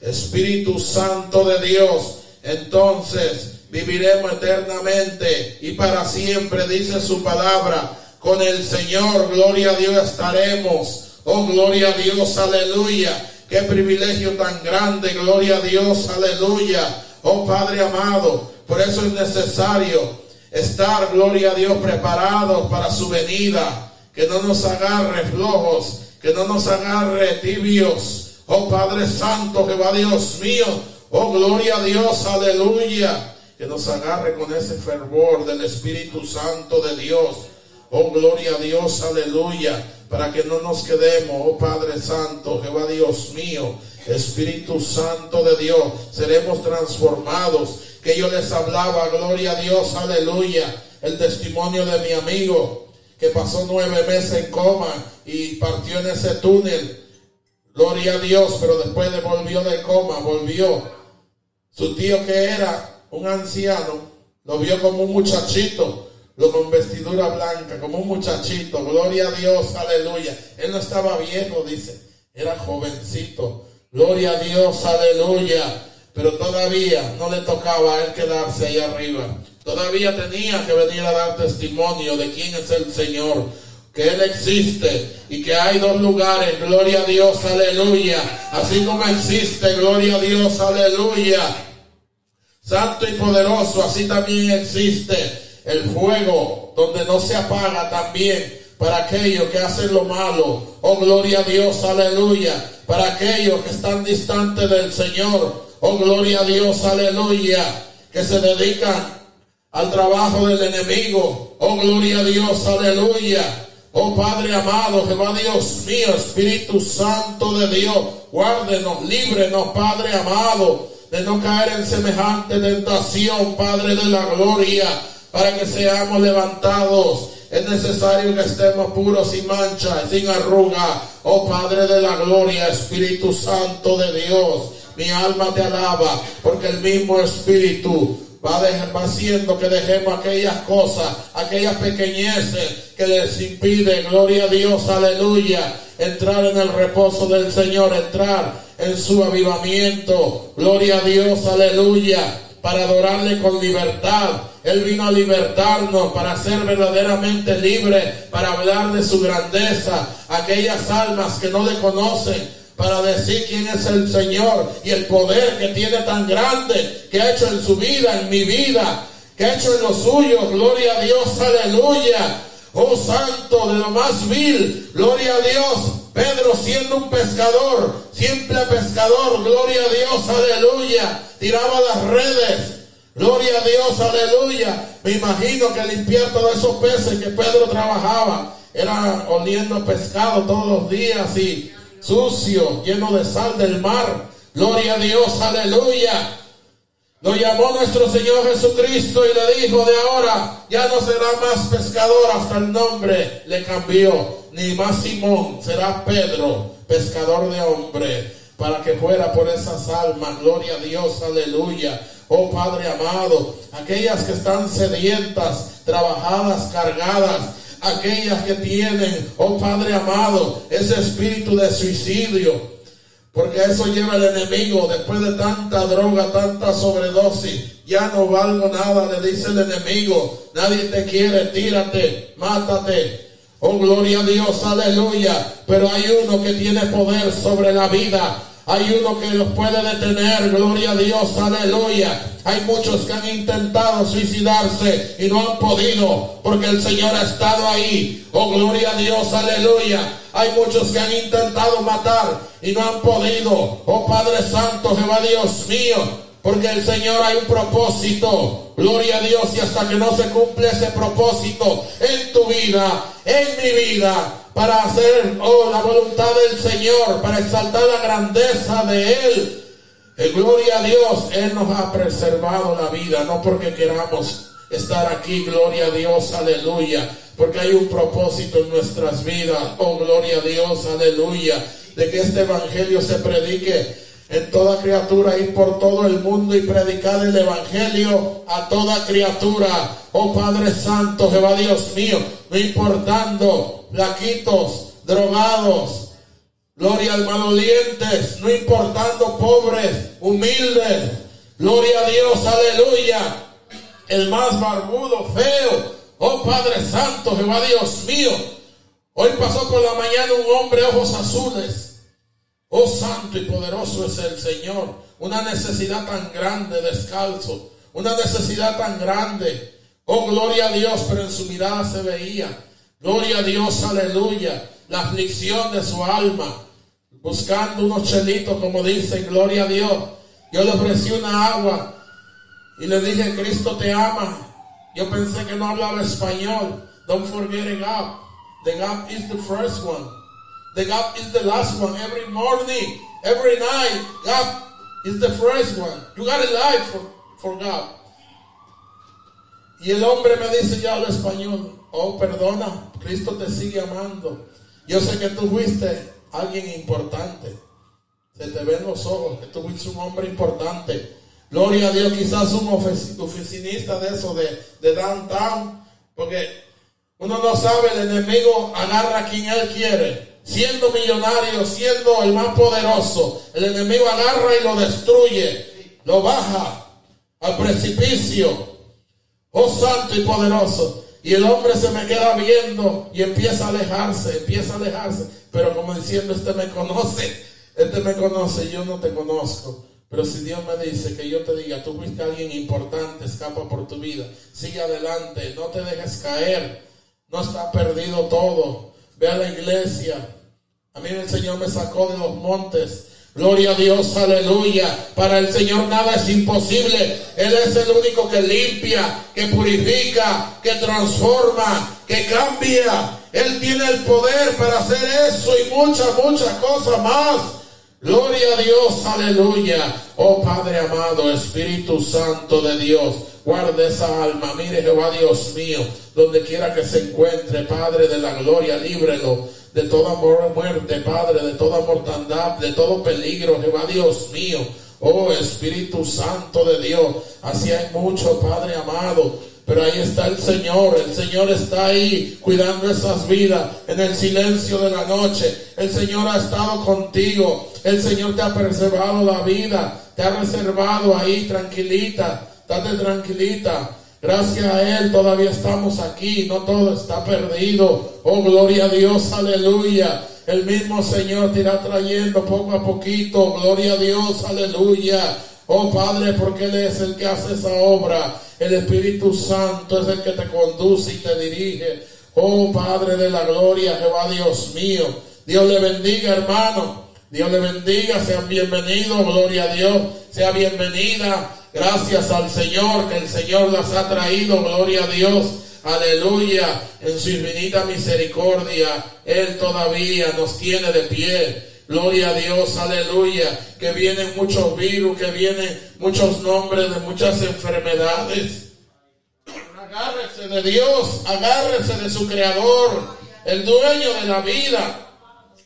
S2: Espíritu Santo de Dios. Entonces viviremos eternamente y para siempre, dice su palabra. Con el Señor, gloria a Dios, estaremos. Oh, gloria a Dios, aleluya. Qué privilegio tan grande, gloria a Dios, aleluya. Oh Padre amado, por eso es necesario estar, gloria a Dios, preparados para su venida. Que no nos agarre flojos, que no nos agarre tibios. Oh Padre Santo, Jehová Dios mío. Oh gloria a Dios, aleluya. Que nos agarre con ese fervor del Espíritu Santo de Dios. Oh gloria a Dios, aleluya para que no nos quedemos, oh Padre Santo, Jehová Dios mío, Espíritu Santo de Dios, seremos transformados. Que yo les hablaba, gloria a Dios, aleluya, el testimonio de mi amigo que pasó nueve meses en coma y partió en ese túnel. Gloria a Dios, pero después de volvió de coma, volvió. Su tío que era un anciano, lo vio como un muchachito lo con vestidura blanca, como un muchachito, gloria a Dios, aleluya. Él no estaba viejo, dice, era jovencito, gloria a Dios, aleluya. Pero todavía no le tocaba a él quedarse ahí arriba. Todavía tenía que venir a dar testimonio de quién es el Señor, que Él existe y que hay dos lugares, gloria a Dios, aleluya. Así como existe, gloria a Dios, aleluya. Santo y poderoso, así también existe el fuego donde no se apaga también para aquellos que hacen lo malo. Oh, gloria a Dios, aleluya. Para aquellos que están distantes del Señor. Oh, gloria a Dios, aleluya. Que se dedican al trabajo del enemigo. Oh, gloria a Dios, aleluya. Oh Padre amado, Jehová Dios mío, Espíritu Santo de Dios, guárdenos, líbrenos, Padre amado, de no caer en semejante tentación, Padre de la gloria para que seamos levantados. Es necesario que estemos puros sin mancha, sin arruga. Oh Padre de la gloria, Espíritu Santo de Dios. Mi alma te alaba, porque el mismo Espíritu va, va haciendo que dejemos aquellas cosas, aquellas pequeñeces que les impiden, gloria a Dios, aleluya, entrar en el reposo del Señor, entrar en su avivamiento, gloria a Dios, aleluya, para adorarle con libertad, él vino a libertarnos para ser verdaderamente libres, para hablar de su grandeza. Aquellas almas que no le conocen, para decir quién es el Señor y el poder que tiene tan grande, que ha hecho en su vida, en mi vida, que ha hecho en los suyos. Gloria a Dios, aleluya. Oh Santo de lo más vil, gloria a Dios. Pedro siendo un pescador, simple pescador, gloria a Dios, aleluya. Tiraba las redes, Gloria a Dios, aleluya. Me imagino que limpiar todos esos peces que Pedro trabajaba era oliendo pescado todos los días y sucio, lleno de sal del mar. Gloria a Dios, aleluya. Lo llamó nuestro Señor Jesucristo y le dijo de ahora, ya no será más pescador, hasta el nombre le cambió. Ni más Simón, será Pedro. pescador de hombres, para que fuera por esas almas, gloria a Dios, aleluya. Oh Padre amado, aquellas que están sedientas, trabajadas, cargadas, aquellas que tienen, oh Padre amado, ese espíritu de suicidio, porque eso lleva el enemigo después de tanta droga, tanta sobredosis. Ya no valgo nada, le dice el enemigo. Nadie te quiere, tírate, mátate. Oh, gloria a Dios, aleluya. Pero hay uno que tiene poder sobre la vida. Hay uno que los puede detener, gloria a Dios, aleluya. Hay muchos que han intentado suicidarse y no han podido porque el Señor ha estado ahí. Oh, gloria a Dios, aleluya. Hay muchos que han intentado matar y no han podido. Oh Padre Santo, Jehová Dios mío, porque el Señor hay un propósito. Gloria a Dios y hasta que no se cumple ese propósito en tu vida, en mi vida, para hacer oh, la voluntad del Señor, para exaltar la grandeza de Él. En gloria a Dios, Él nos ha preservado la vida, no porque queramos estar aquí, gloria a Dios, aleluya, porque hay un propósito en nuestras vidas, oh gloria a Dios, aleluya, de que este evangelio se predique en toda criatura, ir por todo el mundo y predicar el evangelio a toda criatura, oh Padre Santo, Jehová Dios mío, no importando flaquitos, drogados, Gloria al malolientes, no importando pobres, humildes. Gloria a Dios, aleluya. El más barbudo, feo. Oh Padre Santo, Jehová Dios mío. Hoy pasó por la mañana un hombre ojos azules. Oh Santo y poderoso es el Señor. Una necesidad tan grande, descalzo. Una necesidad tan grande. Oh, gloria a Dios, pero en su mirada se veía. Gloria a Dios, aleluya. La aflicción de su alma buscando unos chelitos, como dicen, gloria a Dios. Yo le ofrecí una agua y le dije, Cristo te ama. Yo pensé que no hablaba español. Don't forget the God. The God is the first one. The God is the last one. Every morning, every night, God is the first one. You got a life for, for God. Y el hombre me dice, yo hablo español. Oh, perdona, Cristo te sigue amando. Yo sé que tú fuiste alguien importante. Se te ven los ojos que tú fuiste un hombre importante. Gloria a Dios, quizás un oficinista de eso, de, de downtown. Porque uno no sabe, el enemigo agarra quien él quiere. Siendo millonario, siendo el más poderoso, el enemigo agarra y lo destruye. Lo baja al precipicio. Oh santo y poderoso. Y el hombre se me queda viendo y empieza a alejarse, empieza a alejarse. Pero como diciendo, este me conoce, este me conoce, yo no te conozco. Pero si Dios me dice que yo te diga, tú fuiste alguien importante, escapa por tu vida, sigue adelante, no te dejes caer, no está perdido todo. Ve a la iglesia. A el Señor me sacó de los montes. Gloria a Dios, aleluya. Para el Señor nada es imposible. Él es el único que limpia, que purifica, que transforma, que cambia. Él tiene el poder para hacer eso y muchas, muchas cosas más. Gloria a Dios, aleluya. Oh Padre amado, Espíritu Santo de Dios, guarde esa alma. Mire Jehová Dios mío, donde quiera que se encuentre, Padre de la gloria, líbrelo de toda muerte, Padre, de toda mortandad, de todo peligro, Jehová Dios mío. Oh Espíritu Santo de Dios, así hay mucho, Padre amado. Pero ahí está el Señor, el Señor está ahí cuidando esas vidas en el silencio de la noche. El Señor ha estado contigo, el Señor te ha preservado la vida, te ha reservado ahí tranquilita, date tranquilita. Gracias a Él todavía estamos aquí, no todo está perdido. Oh, gloria a Dios, aleluya. El mismo Señor te irá trayendo poco a poquito. Gloria a Dios, aleluya. Oh Padre, porque Él es el que hace esa obra. El Espíritu Santo es el que te conduce y te dirige. Oh Padre de la gloria, Jehová Dios mío. Dios le bendiga, hermano. Dios le bendiga. Sean bienvenidos. Gloria a Dios. Sea bienvenida. Gracias al Señor, que el Señor las ha traído. Gloria a Dios. Aleluya. En su infinita misericordia, Él todavía nos tiene de pie. Gloria a Dios, aleluya. Que vienen muchos virus, que vienen muchos nombres de muchas enfermedades. Agárrese de Dios, agárrese de su creador, el dueño de la vida.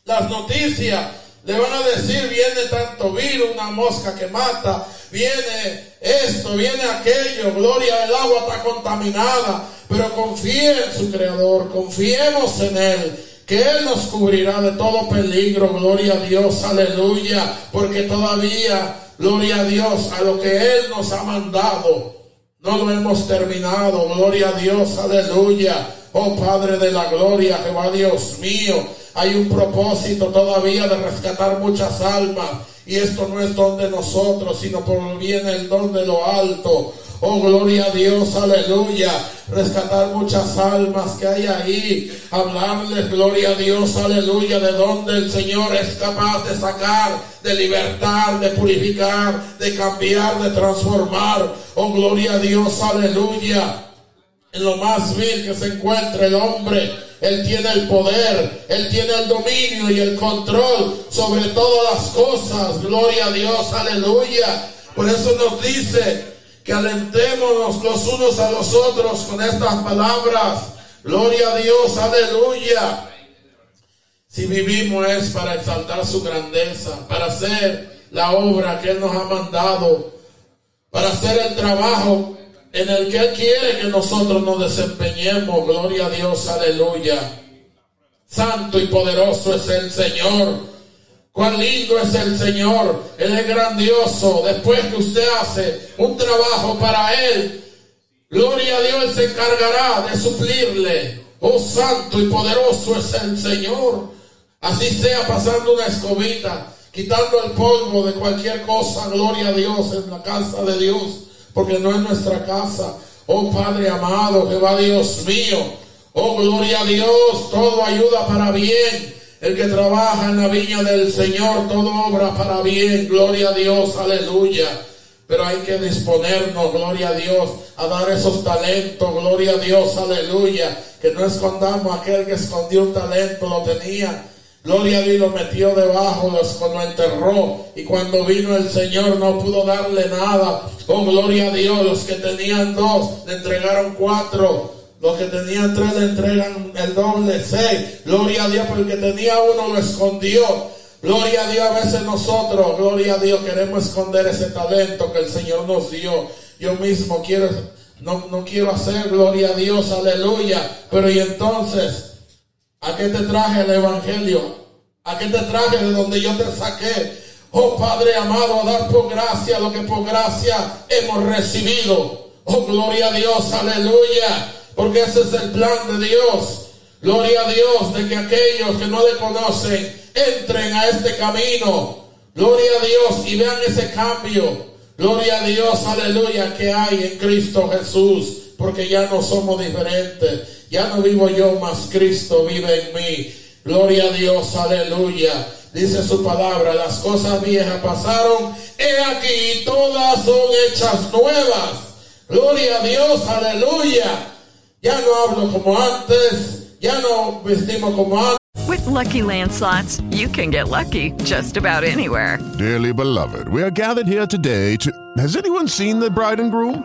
S2: las noticias le van a decir, viene tanto virus, una mosca que mata, viene esto, viene aquello, gloria, el agua está contaminada, pero confíe en su creador, confiemos en él, que él nos cubrirá de todo peligro, gloria a Dios, aleluya, porque todavía, gloria a Dios, a lo que él nos ha mandado, no lo hemos terminado, gloria a Dios, aleluya. Oh Padre de la gloria, Jehová Dios mío, hay un propósito todavía de rescatar muchas almas. Y esto no es don de nosotros, sino por bien el don de lo alto. Oh, gloria a Dios, aleluya. Rescatar muchas almas que hay ahí. Hablarles, gloria a Dios, aleluya, de donde el Señor es capaz de sacar, de libertar, de purificar, de cambiar, de transformar. Oh, gloria a Dios, aleluya. En lo más vil que se encuentre el hombre, Él tiene el poder, Él tiene el dominio y el control sobre todas las cosas. Gloria a Dios, aleluya. Por eso nos dice que alentémonos los unos a los otros con estas palabras. Gloria a Dios, aleluya. Si vivimos es para exaltar su grandeza, para hacer la obra que Él nos ha mandado, para hacer el trabajo en el que Él quiere que nosotros nos desempeñemos. Gloria a Dios, aleluya. Santo y poderoso es el Señor. Cuán lindo es el Señor. Él es grandioso. Después que usted hace un trabajo para Él, gloria a Dios, Él se encargará de suplirle. Oh, santo y poderoso es el Señor. Así sea pasando una escobita, quitando el polvo de cualquier cosa. Gloria a Dios en la casa de Dios porque no es nuestra casa. Oh Padre amado, Jehová Dios mío, oh gloria a Dios, todo ayuda para bien. El que trabaja en la viña del Señor, todo obra para bien, gloria a Dios, aleluya. Pero hay que disponernos, gloria a Dios, a dar esos talentos, gloria a Dios, aleluya. Que no escondamos aquel que escondió un talento, lo tenía Gloria a Dios lo metió debajo, lo, enterró. Y cuando vino el Señor no pudo darle nada. Oh, gloria a Dios. Los que tenían dos le entregaron cuatro. Los que tenían tres le entregan el doble, seis. Gloria a Dios, porque el que tenía uno lo escondió. Gloria a Dios, a veces nosotros, gloria a Dios, queremos esconder ese talento que el Señor nos dio. Yo mismo quiero, no, no quiero hacer, gloria a Dios, aleluya. Pero y entonces, ¿A qué te traje el Evangelio? ¿A qué te traje de donde yo te saqué? Oh Padre amado, a dar por gracia lo que por gracia hemos recibido. Oh gloria a Dios, aleluya. Porque ese es el plan de Dios. Gloria a Dios de que aquellos que no le conocen entren a este camino. Gloria a Dios y vean ese cambio. Gloria a Dios, aleluya, que hay en Cristo Jesús. Porque ya no somos diferentes. Ya no vivo yo, más Cristo vive en mí. Gloria a Dios, aleluya. Dice su palabra, las cosas viejas pasaron, he aquí, todas son hechas nuevas. Gloria a Dios, aleluya. Ya no hablo como antes, ya no vestimos como antes.
S5: With lucky landslots, you can get lucky just about anywhere.
S11: Dearly beloved, we are gathered here today to. Has anyone seen the bride and groom?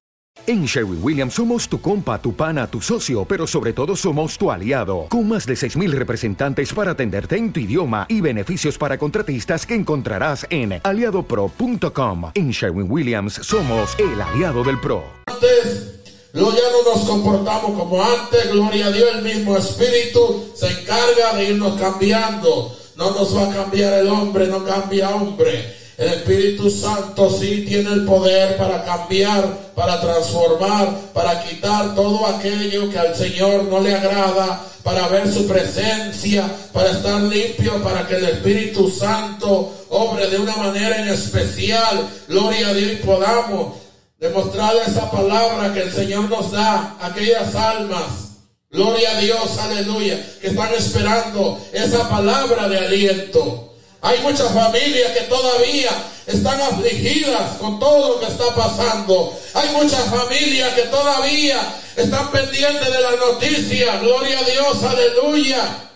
S12: En Sherwin Williams somos tu compa, tu pana, tu socio, pero sobre todo somos tu aliado, con más de 6.000 representantes para atenderte en tu idioma y beneficios para contratistas que encontrarás en aliadopro.com. En Sherwin Williams somos el aliado del PRO.
S2: Antes, ya no nos comportamos como antes, gloria a Dios, el mismo Espíritu se encarga de irnos cambiando. No nos va a cambiar el hombre, no cambia hombre. El Espíritu Santo sí tiene el poder para cambiar, para transformar, para quitar todo aquello que al Señor no le agrada, para ver su presencia, para estar limpio, para que el Espíritu Santo obre de una manera en especial. Gloria a Dios y podamos demostrar esa palabra que el Señor nos da a aquellas almas. Gloria a Dios, aleluya, que están esperando esa palabra de aliento. Hay muchas familias que todavía están afligidas con todo lo que está pasando. Hay muchas familias que todavía están pendientes de la noticia. Gloria a Dios, aleluya.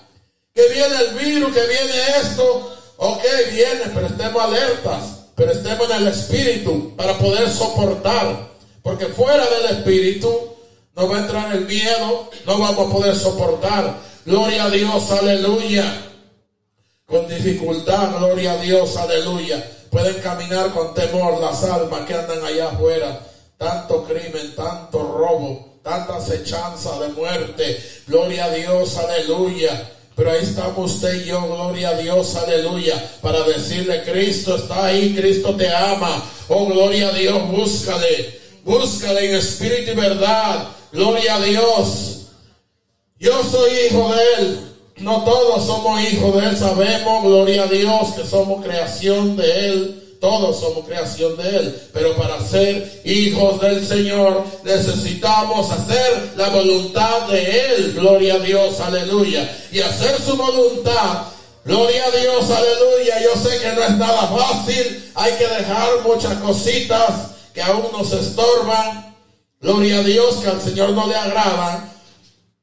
S2: Que viene el virus, que viene esto. Ok, viene, pero estemos alertas. Pero estemos en el espíritu para poder soportar. Porque fuera del espíritu no va a entrar el miedo, no vamos a poder soportar. Gloria a Dios, aleluya. Con dificultad, gloria a Dios, aleluya. Pueden caminar con temor las almas que andan allá afuera. Tanto crimen, tanto robo, tanta acechanza de muerte. Gloria a Dios, aleluya. Pero ahí estamos usted y yo, gloria a Dios, aleluya, para decirle, Cristo está ahí, Cristo te ama. Oh, gloria a Dios, búscale, búscale en espíritu y verdad. Gloria a Dios. Yo soy hijo de Él. No todos somos hijos de Él. Sabemos, gloria a Dios, que somos creación de Él. Todos somos creación de Él. Pero para ser hijos del Señor necesitamos hacer la voluntad de Él. Gloria a Dios, aleluya. Y hacer su voluntad. Gloria a Dios, aleluya. Yo sé que no es nada fácil. Hay que dejar muchas cositas que aún nos estorban. Gloria a Dios que al Señor no le agradan.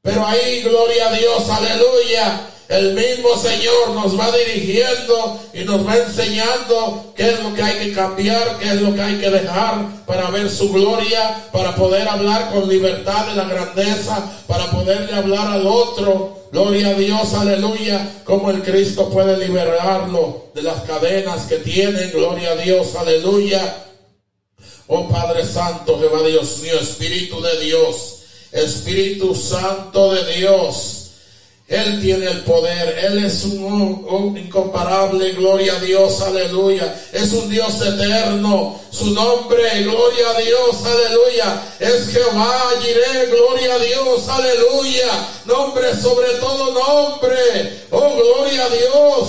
S2: Pero ahí, gloria a Dios, aleluya. El mismo Señor nos va dirigiendo y nos va enseñando qué es lo que hay que cambiar, qué es lo que hay que dejar para ver su gloria, para poder hablar con libertad de la grandeza, para poderle hablar al otro. Gloria a Dios, aleluya, como el Cristo puede liberarlo de las cadenas que tienen. Gloria a Dios, aleluya. Oh Padre Santo, Jehová Dios mío, Espíritu de Dios. Espíritu Santo de Dios. Él tiene el poder, Él es un, incomparable, gloria a Dios, aleluya. Es un Dios eterno, su nombre, gloria a Dios, aleluya. Es Jehová, Jireh, gloria a Dios, aleluya. Nombre sobre todo nombre, oh gloria a Dios.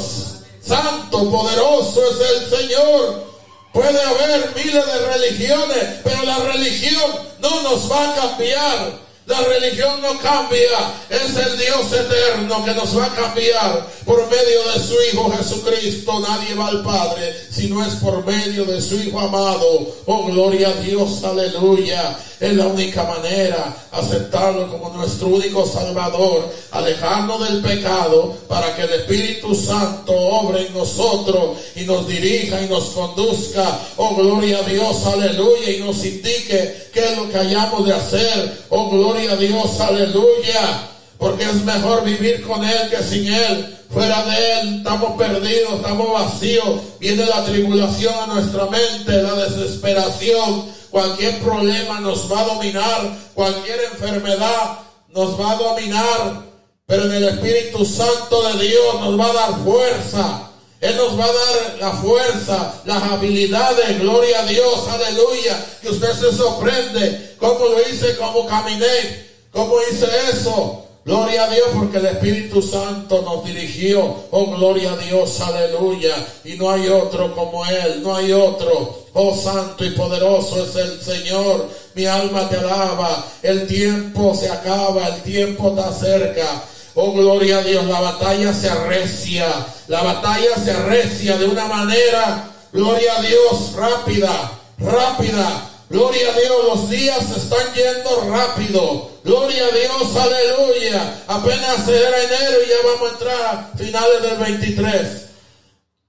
S2: Santo, poderoso es el Señor. Puede haber miles de religiones, pero la religión no nos va a cambiar. La religión no cambia, es el Dios eterno que nos va a cambiar por medio de su Hijo Jesucristo. Nadie va al Padre si no es por medio de su Hijo amado. Oh, gloria a Dios, aleluya. Es la única manera, aceptarlo como nuestro único Salvador, alejarnos del pecado para que el Espíritu Santo obre en nosotros y nos dirija y nos conduzca. Oh, gloria a Dios, aleluya, y nos indique qué es lo que hayamos de hacer. Oh, gloria Dios, aleluya. Porque es mejor vivir con Él que sin Él. Fuera de Él estamos perdidos, estamos vacíos. Viene la tribulación a nuestra mente, la desesperación. Cualquier problema nos va a dominar. Cualquier enfermedad nos va a dominar. Pero en el Espíritu Santo de Dios nos va a dar fuerza. Él nos va a dar la fuerza, las habilidades, gloria a Dios, aleluya, que usted se sorprende, cómo lo hice, cómo caminé, cómo hice eso. Gloria a Dios porque el Espíritu Santo nos dirigió. Oh, gloria a Dios, aleluya. Y no hay otro como Él, no hay otro. Oh, santo y poderoso es el Señor. Mi alma te alaba. El tiempo se acaba, el tiempo está cerca. Oh, gloria a Dios, la batalla se arrecia. La batalla se arrecia de una manera, gloria a Dios, rápida, rápida. Gloria a Dios, los días se están yendo rápido. Gloria a Dios, aleluya. Apenas era enero y ya vamos a entrar a finales del 23.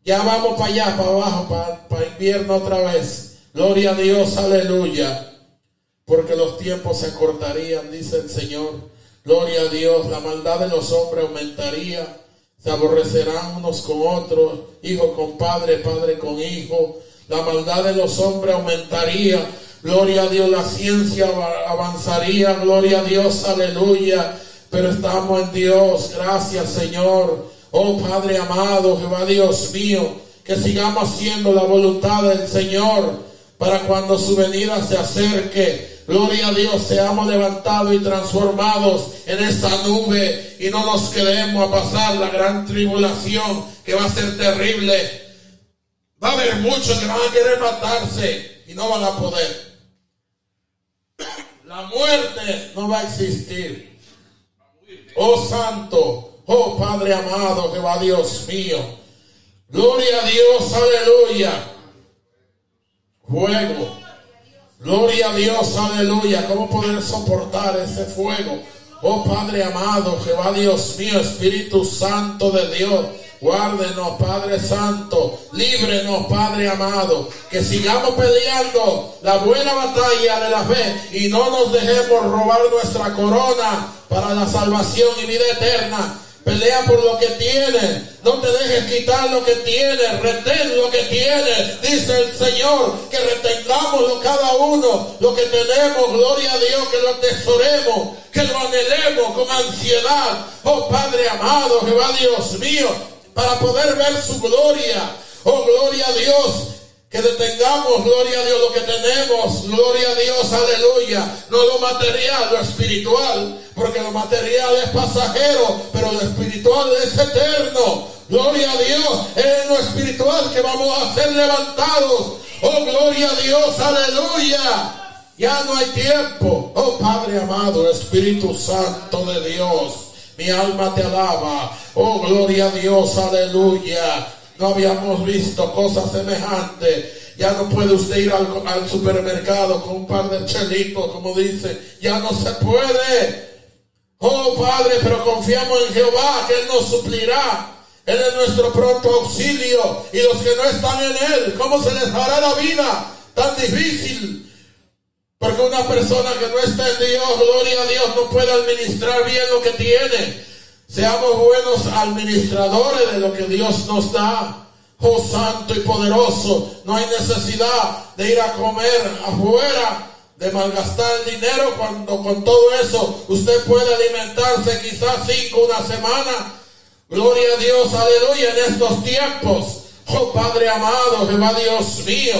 S2: Ya vamos para allá, para abajo, para, invierno otra vez. Gloria a Dios, aleluya. Porque los tiempos se cortarían, dice el Señor. Gloria a Dios, la maldad de los hombres aumentaría. Se aborrecerán unos con otros, hijo con padre, padre con hijo. La maldad de los hombres aumentaría. Gloria a Dios, la ciencia avanzaría. Gloria a Dios, aleluya. Pero estamos en Dios. Gracias, Señor. Oh Padre amado, Jehová Dios mío, que sigamos haciendo la voluntad del Señor para cuando su venida se acerque. Gloria a Dios, seamos levantados y transformados en esa nube y no nos quedemos a pasar la gran tribulación que va a ser terrible. Va a haber muchos que van a querer matarse y no van a poder. La muerte no va a existir. Oh Santo, oh Padre amado, Jehová Dios mío. Gloria a Dios, aleluya. Fuego. Gloria a Dios, aleluya. ¿Cómo poder soportar ese fuego? Oh Padre amado, Jehová Dios mío, Espíritu Santo de Dios. Guárdenos, Padre Santo. Líbrenos, Padre amado. Que sigamos peleando la buena batalla de la fe y no nos dejemos robar nuestra corona para la salvación y vida eterna. Pelea por lo que tienes. No te dejes quitar lo que tienes. Retén lo que tienes. Dice el Señor que retengamos lo cada uno. Lo que tenemos. Gloria a Dios. Que lo atesoremos. Que lo anhelemos con ansiedad. Oh Padre amado. Jehová Dios mío. Para poder ver su gloria. Oh gloria a Dios. Que detengamos, gloria a Dios, lo que tenemos. Gloria a Dios, aleluya. No lo material, lo espiritual. Porque lo material es pasajero, pero lo espiritual es eterno. Gloria a Dios. Es lo espiritual que vamos a ser levantados. Oh, gloria a Dios, aleluya. Ya no hay tiempo. Oh Padre amado, Espíritu Santo de Dios. Mi alma te alaba. Oh, gloria a Dios, aleluya. No habíamos visto cosas semejantes. Ya no puede usted ir al, supermercado con un par de chelitos, como dice. Ya no se puede. Oh Padre, pero confiamos en Jehová, que Él nos suplirá. Él es nuestro pronto auxilio. Y los que no están en Él, ¿cómo se les hará la vida tan difícil? Porque una persona que no está en Dios, gloria a Dios, no puede administrar bien lo que tiene. Seamos buenos administradores de lo que Dios nos da. Oh santo y poderoso, no hay necesidad de ir a comer afuera, de malgastar dinero cuando con todo eso usted puede alimentarse quizás cinco una semana. Gloria a Dios, aleluya, en estos tiempos. Oh Padre amado, Jehová Dios mío,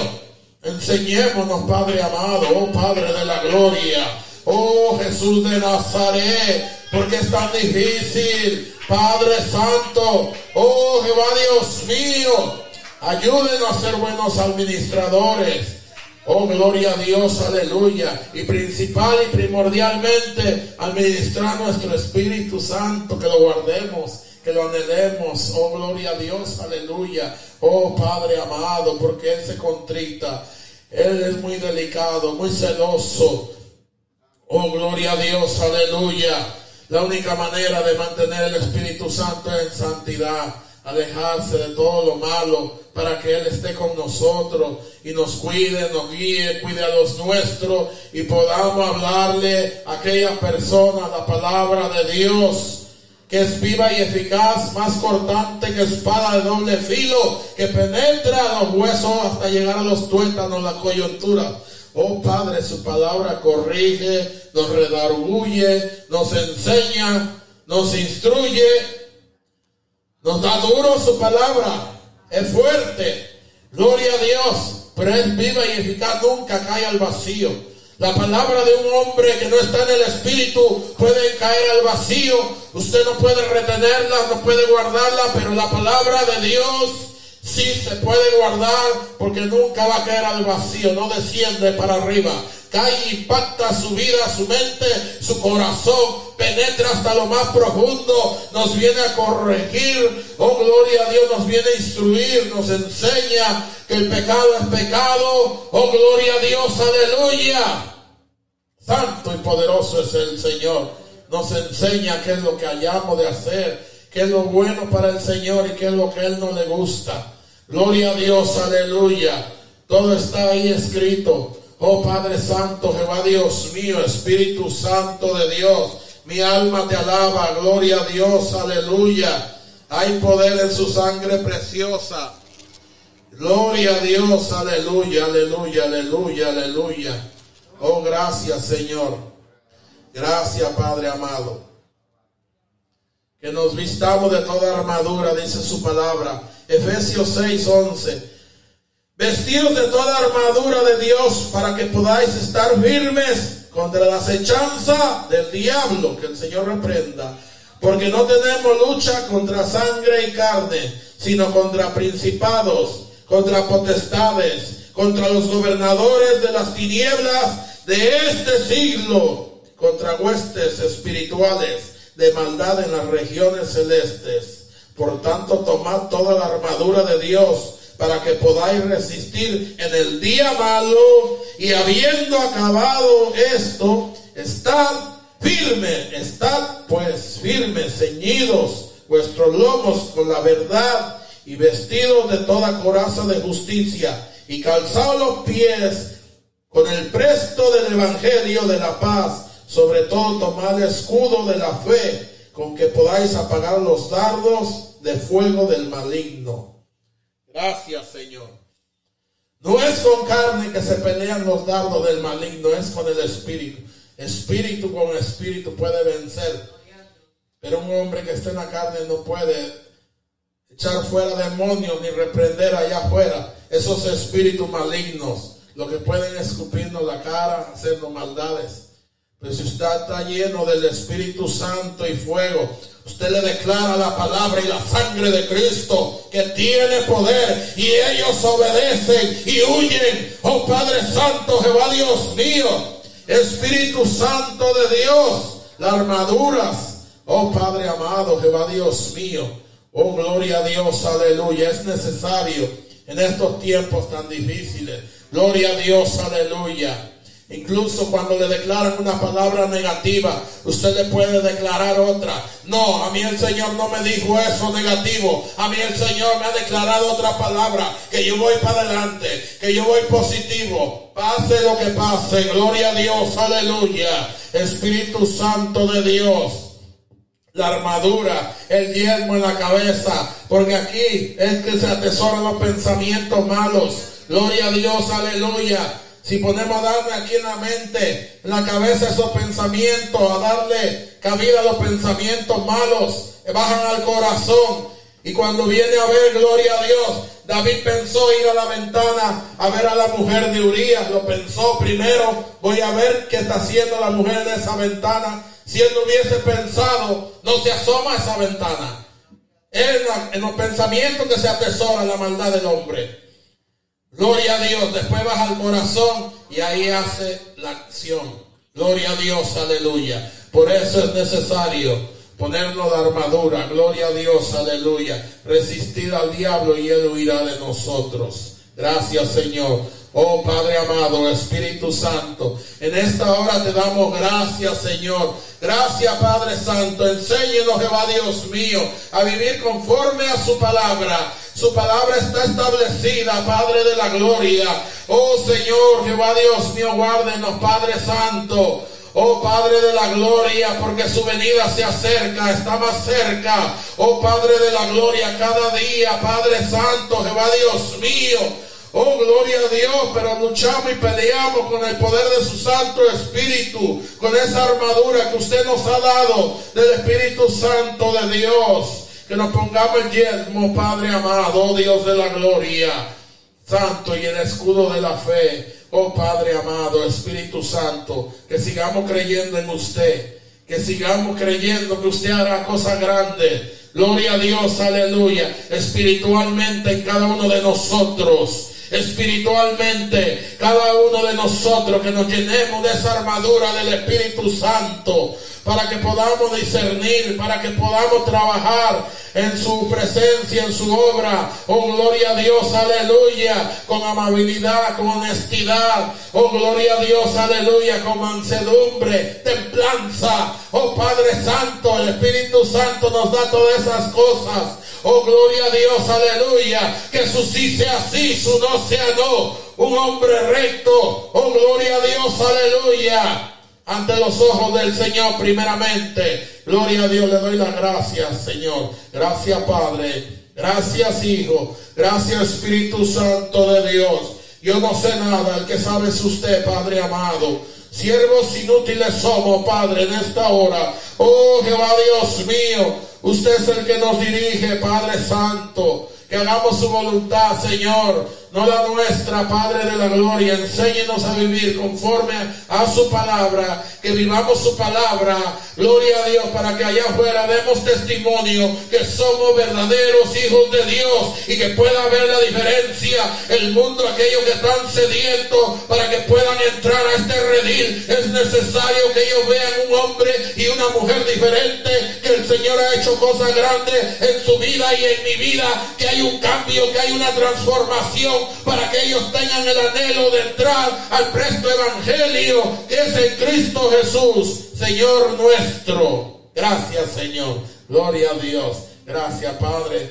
S2: enseñémonos, Padre amado, oh Padre de la gloria, oh Jesús de Nazaret porque es tan difícil. Padre Santo, oh Jehová Dios mío, ayúdenos a ser buenos administradores. Oh, gloria a Dios, aleluya. Y principal y primordialmente, administrar nuestro Espíritu Santo, que lo guardemos, que lo anhelemos. Oh, gloria a Dios, aleluya. Oh, Padre amado, porque Él se contrita. Él es muy delicado, muy celoso. Oh, gloria a Dios, aleluya. La única manera de mantener el Espíritu Santo es en santidad, alejarse de todo lo malo para que Él esté con nosotros y nos cuide, nos guíe, cuide a los nuestros y podamos hablarle a aquella persona la palabra de Dios que es viva y eficaz, más cortante que espada de doble filo, que penetra los huesos hasta llegar a los tuétanos, la coyuntura Oh Padre, su palabra corrige, nos redarguye, nos enseña, nos instruye, nos da duro su palabra, es fuerte, gloria a Dios, pero es viva y eficaz, nunca cae al vacío. La palabra de un hombre que no está en el espíritu puede caer al vacío. Usted no puede retenerla, no puede guardarla, pero la palabra de Dios Sí se puede guardar porque nunca va a caer al vacío, no desciende para arriba. Cae impacta su vida, su mente, su corazón, penetra hasta lo más profundo, nos viene a corregir, oh gloria a Dios, nos viene a instruir, nos enseña que el pecado es pecado, oh gloria a Dios, aleluya. Santo y poderoso es el Señor, nos enseña qué es lo que hayamos de hacer, qué es lo bueno para el Señor y qué es lo que Él no le gusta. Gloria a Dios, aleluya. Todo está ahí escrito. Oh Padre Santo, Jehová Dios mío, Espíritu Santo de Dios, mi alma te alaba, gloria a Dios, aleluya. Hay poder en su sangre preciosa. Gloria a Dios, aleluya, aleluya, aleluya, aleluya. Oh, gracias Señor. Gracias Padre amado. Que nos vistamos de toda armadura, dice su palabra Efesios 6, 11. Vestidos de toda armadura de Dios para que podáis estar firmes contra la acechanza del diablo, que el Señor reprenda. Porque no tenemos lucha contra sangre y carne, sino contra principados, contra potestades, contra los gobernadores de las tinieblas de este siglo, contra huestes espirituales de maldad en las regiones celestes. Por tanto, tomad toda la armadura de Dios para que podáis resistir en el día malo y habiendo acabado esto, estad firme, estad pues firmes, ceñidos vuestros lomos con la verdad y vestidos de toda coraza de justicia y calzados los pies con el presto del evangelio de la paz, sobre todo tomad el escudo de la fe con que podáis apagar los dardos de fuego del maligno. Gracias, Señor. No es con carne que se pelean los dardos del maligno, es con el espíritu. Espíritu con espíritu puede vencer. Pero un hombre que esté en la carne no puede echar fuera demonios ni reprender allá afuera esos espíritus malignos, lo que pueden escupirnos la cara, hacernos maldades. Si usted está lleno del Espíritu Santo y fuego, usted le declara la palabra y la sangre de Cristo que tiene poder y ellos obedecen y huyen. Oh Padre Santo, Jehová Dios mío, Espíritu Santo de Dios, las armaduras. Oh Padre amado, Jehová Dios mío. Oh gloria a Dios, aleluya. Es necesario en estos tiempos tan difíciles. Gloria a Dios, aleluya. Incluso cuando le declaran una palabra negativa, usted le puede declarar otra. No, a mí el Señor no me dijo eso negativo. A mí el Señor me ha declarado otra palabra. Que yo voy para adelante. Que yo voy positivo. Pase lo que pase. Gloria a Dios. Aleluya. Espíritu Santo de Dios la armadura, el yermo en la cabeza, porque aquí es que se atesoran los pensamientos malos. Gloria a Dios, aleluya. Si ponemos a darle aquí en la mente, en la cabeza esos pensamientos, a darle cabida a los pensamientos malos, bajan al corazón. Y cuando viene a ver, gloria a Dios, David pensó ir a la ventana a ver a la mujer de Urias. Lo pensó primero, voy a ver qué está haciendo la mujer en esa ventana. Si él no hubiese pensado, no se asoma a esa ventana. En, los pensamientos que se atesora la maldad del hombre. Gloria a Dios. Después baja al corazón y ahí hace la acción. Gloria a Dios, aleluya. Por eso es necesario ponernos la armadura. Gloria a Dios, aleluya. Resistir al diablo y él huirá de nosotros. Gracias, Señor. Oh Padre amado, Espíritu Santo, en esta hora te damos gracias, Señor. Gracias, Padre Santo. Enséñenos, Jehová Dios mío, a vivir conforme a su palabra. Su palabra está establecida, Padre de la gloria. Oh Señor, Jehová Dios mío, guárdenos, Padre Santo. Oh Padre de la gloria, porque su venida se acerca, está más cerca. Oh Padre de la gloria, cada día, Padre Santo, Jehová Dios mío. Oh, gloria a Dios, pero luchamos y peleamos con el poder de su Santo Espíritu, con esa armadura que usted nos ha dado del Espíritu Santo de Dios. Que nos pongamos el yermo, Padre amado, oh Dios de la gloria, Santo y el escudo de la fe. Oh Padre amado, Espíritu Santo, que sigamos creyendo en usted, que sigamos creyendo que usted hará cosas grandes. Gloria a Dios, aleluya, espiritualmente en cada uno de nosotros espiritualmente, cada uno de nosotros que nos llenemos de esa armadura del Espíritu Santo para que podamos discernir, para que podamos trabajar en su presencia, en su obra. Oh, gloria a Dios, aleluya, con amabilidad, con honestidad. Oh, gloria a Dios, aleluya, con mansedumbre, templanza. Oh, Padre Santo, el Espíritu Santo nos da todas esas cosas. Oh, gloria a Dios, aleluya. Que su sí sea sí, su no sea no. Un hombre recto. Oh, gloria a Dios, aleluya ante los ojos del Señor primeramente. Gloria a Dios, le doy las gracias, Señor. Gracias, Padre. Gracias, Hijo. Gracias, Espíritu Santo de Dios. Yo no sé nada, el que sabe es usted, Padre amado. Siervos inútiles somos, Padre, en esta hora. Oh Jehová Dios mío, usted es el que nos dirige, Padre Santo. Que hagamos su voluntad, Señor. No la nuestra, Padre de la gloria. Enséñenos a vivir conforme a su palabra, que vivamos su palabra. Gloria a Dios, para que allá afuera demos testimonio que somos verdaderos hijos de Dios y que pueda ver la diferencia el mundo, aquellos que están sedientos, para que puedan entrar a este redil. Es necesario que ellos vean un hombre y una mujer diferente, que el Señor ha hecho cosas grandes en su vida y en mi vida, que hay un cambio, que hay una transformación para que ellos tengan el anhelo de entrar al presto evangelio que es en Cristo Jesús, Señor nuestro. Gracias, Señor. Gloria a Dios. Gracias, Padre.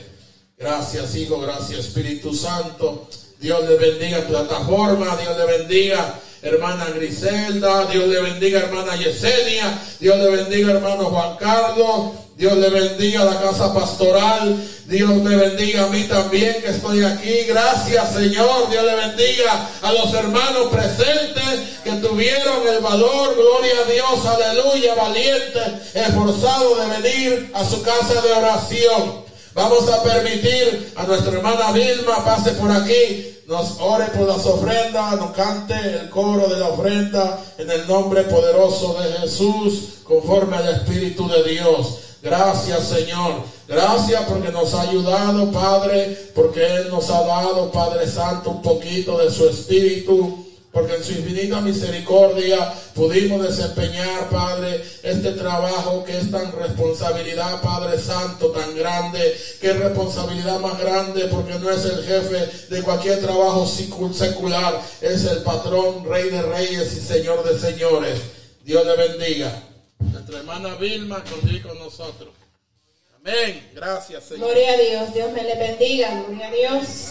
S2: Gracias, Hijo. Gracias, Espíritu Santo. Dios le bendiga plataforma. Dios le bendiga hermana Griselda, Dios le bendiga hermana Yesenia, Dios le bendiga hermano Juan Carlos, Dios le bendiga la casa pastoral, Dios me bendiga a mí también que estoy aquí, gracias Señor, Dios le bendiga a los hermanos presentes que tuvieron el valor, gloria a Dios, aleluya, valiente, esforzado de venir a su casa de oración. Vamos a permitir a nuestra hermana Vilma pase por aquí. Nos ore por las ofrendas, nos cante el coro de la ofrenda en el nombre poderoso de Jesús, conforme al Espíritu de Dios. Gracias Señor, gracias porque nos ha ayudado Padre, porque Él nos ha dado Padre Santo un poquito de su Espíritu porque en su infinita misericordia pudimos desempeñar, Padre, este trabajo que es tan responsabilidad, Padre Santo, tan grande, que es responsabilidad más grande, porque no es el jefe de cualquier trabajo secular, es el patrón, Rey de Reyes y Señor de Señores. Dios le bendiga. Nuestra hermana Vilma contigo con nosotros. Amén. Gracias,
S13: Señor. Gloria a Dios. Dios me le bendiga. Gloria a Dios.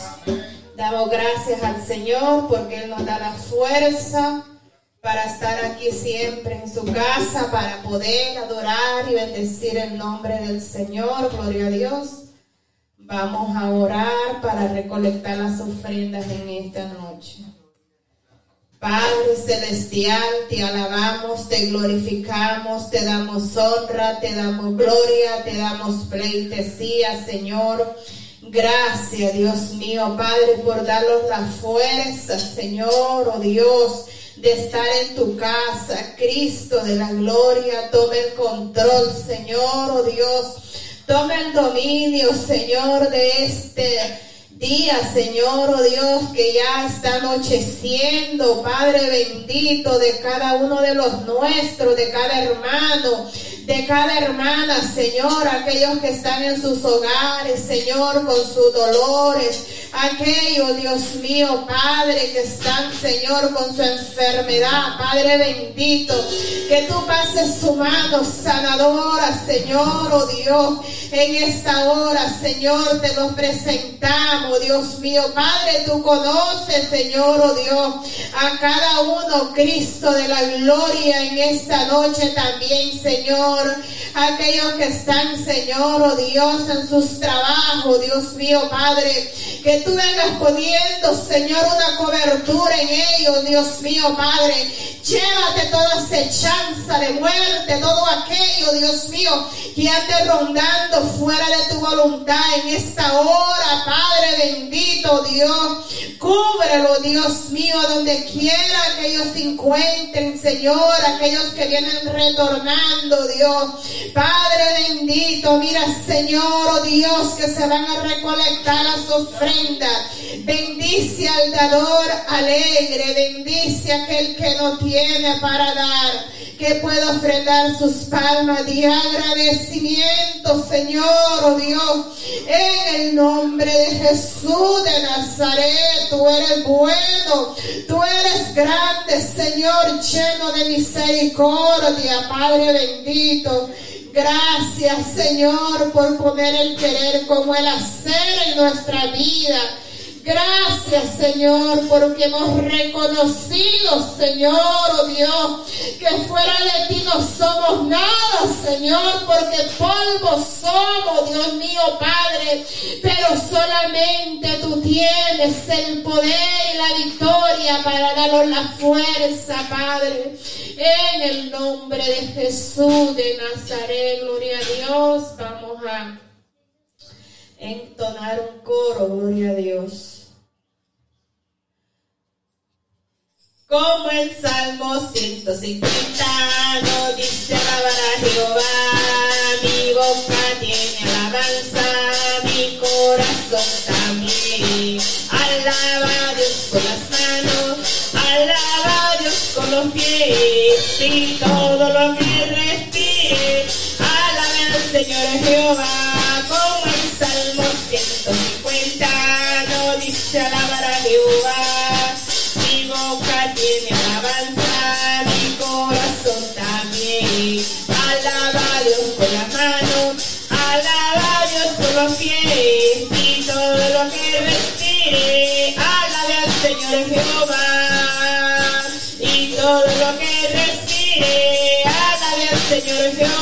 S13: Damos gracias al Señor porque Él nos da la fuerza para estar aquí siempre en su casa, para poder adorar y bendecir el nombre del Señor. Gloria a Dios. Vamos a orar para recolectar las ofrendas en esta noche. Padre Celestial, te alabamos, te glorificamos, te damos honra, te damos gloria, te damos pleitesía, Señor. Gracias, Dios mío, Padre, por darnos la fuerza, Señor, oh Dios, de estar en tu casa. Cristo de la gloria, tome el control, Señor, oh Dios. Tome el dominio, Señor, de este día, Señor, oh Dios, que ya está anocheciendo, Padre bendito, de cada uno de los nuestros, de cada hermano de cada hermana, Señor, aquellos que están en sus hogares, Señor, con sus dolores, aquellos, Dios mío, Padre, que están, Señor, con su enfermedad, Padre bendito, que tú pases su mano sanadora, Señor, oh Dios, en esta hora, Señor, te los presentamos, Dios mío, Padre, tú conoces, Señor, oh Dios, a cada uno, Cristo de la gloria en esta noche también, Señor aquellos que están, Señor, oh Dios, en sus trabajos, Dios mío, Padre, que tú vengas poniendo, Señor, una cobertura en ellos, Dios mío, Padre. Llévate toda acechanza de muerte, todo aquello, Dios mío, que ande rondando fuera de tu voluntad en esta hora, Padre bendito, Dios. Cúbrelo, Dios mío, donde quiera que ellos se encuentren, Señor, aquellos que vienen retornando, Dios. Padre bendito, mira, Señor, oh Dios, que se van a recolectar las ofrendas. Bendice al dador alegre, bendice a aquel que no tiene para dar, que pueda ofrendar sus palmas de agradecimiento, Señor, oh Dios, en el nombre de Jesús de Nazaret, tú eres bueno, tú eres grande, Señor, lleno de misericordia, Padre Gracias, Señor, por poner el querer como el hacer en nuestra vida. Gracias, Señor, porque hemos reconocido, Señor, oh Dios, que fuera de ti no somos nada, Señor, porque polvo somos, Dios mío, Padre, pero solamente tú tienes el poder y la victoria para darnos la fuerza, Padre. En el nombre de Jesús de Nazaret, gloria a Dios, vamos a entonar un coro, gloria a Dios. Como el Salmo 150 no dice alabar a Jehová, mi boca tiene alabanza, mi corazón también. Alaba a Dios con las manos, alaba a Dios con los pies, y todo lo que respire, alabe al Señor Jehová, como el Salmo 150 no dice alabar a Jehová, al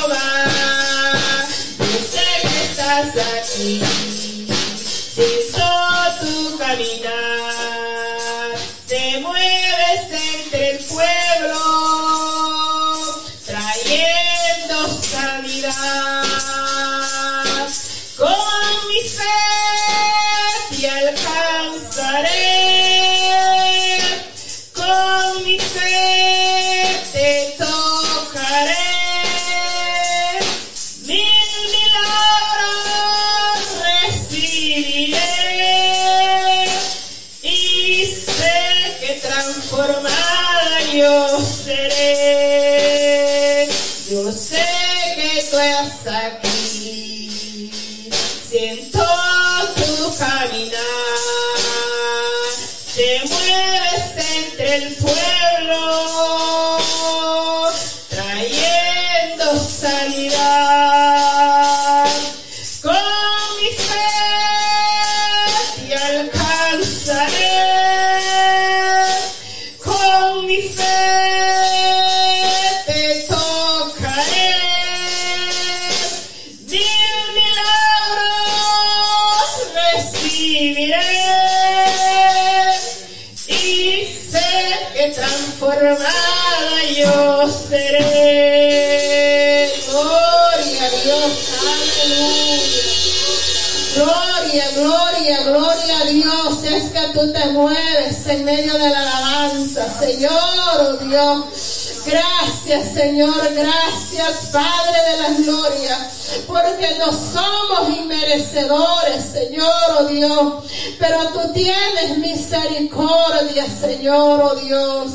S13: te mueves en medio de la alabanza, Señor, oh Dios. Gracias, Señor. Gracias, Padre de la gloria. Porque no somos inmerecedores, Señor, oh Dios. Pero tú tienes misericordia, Señor, oh Dios.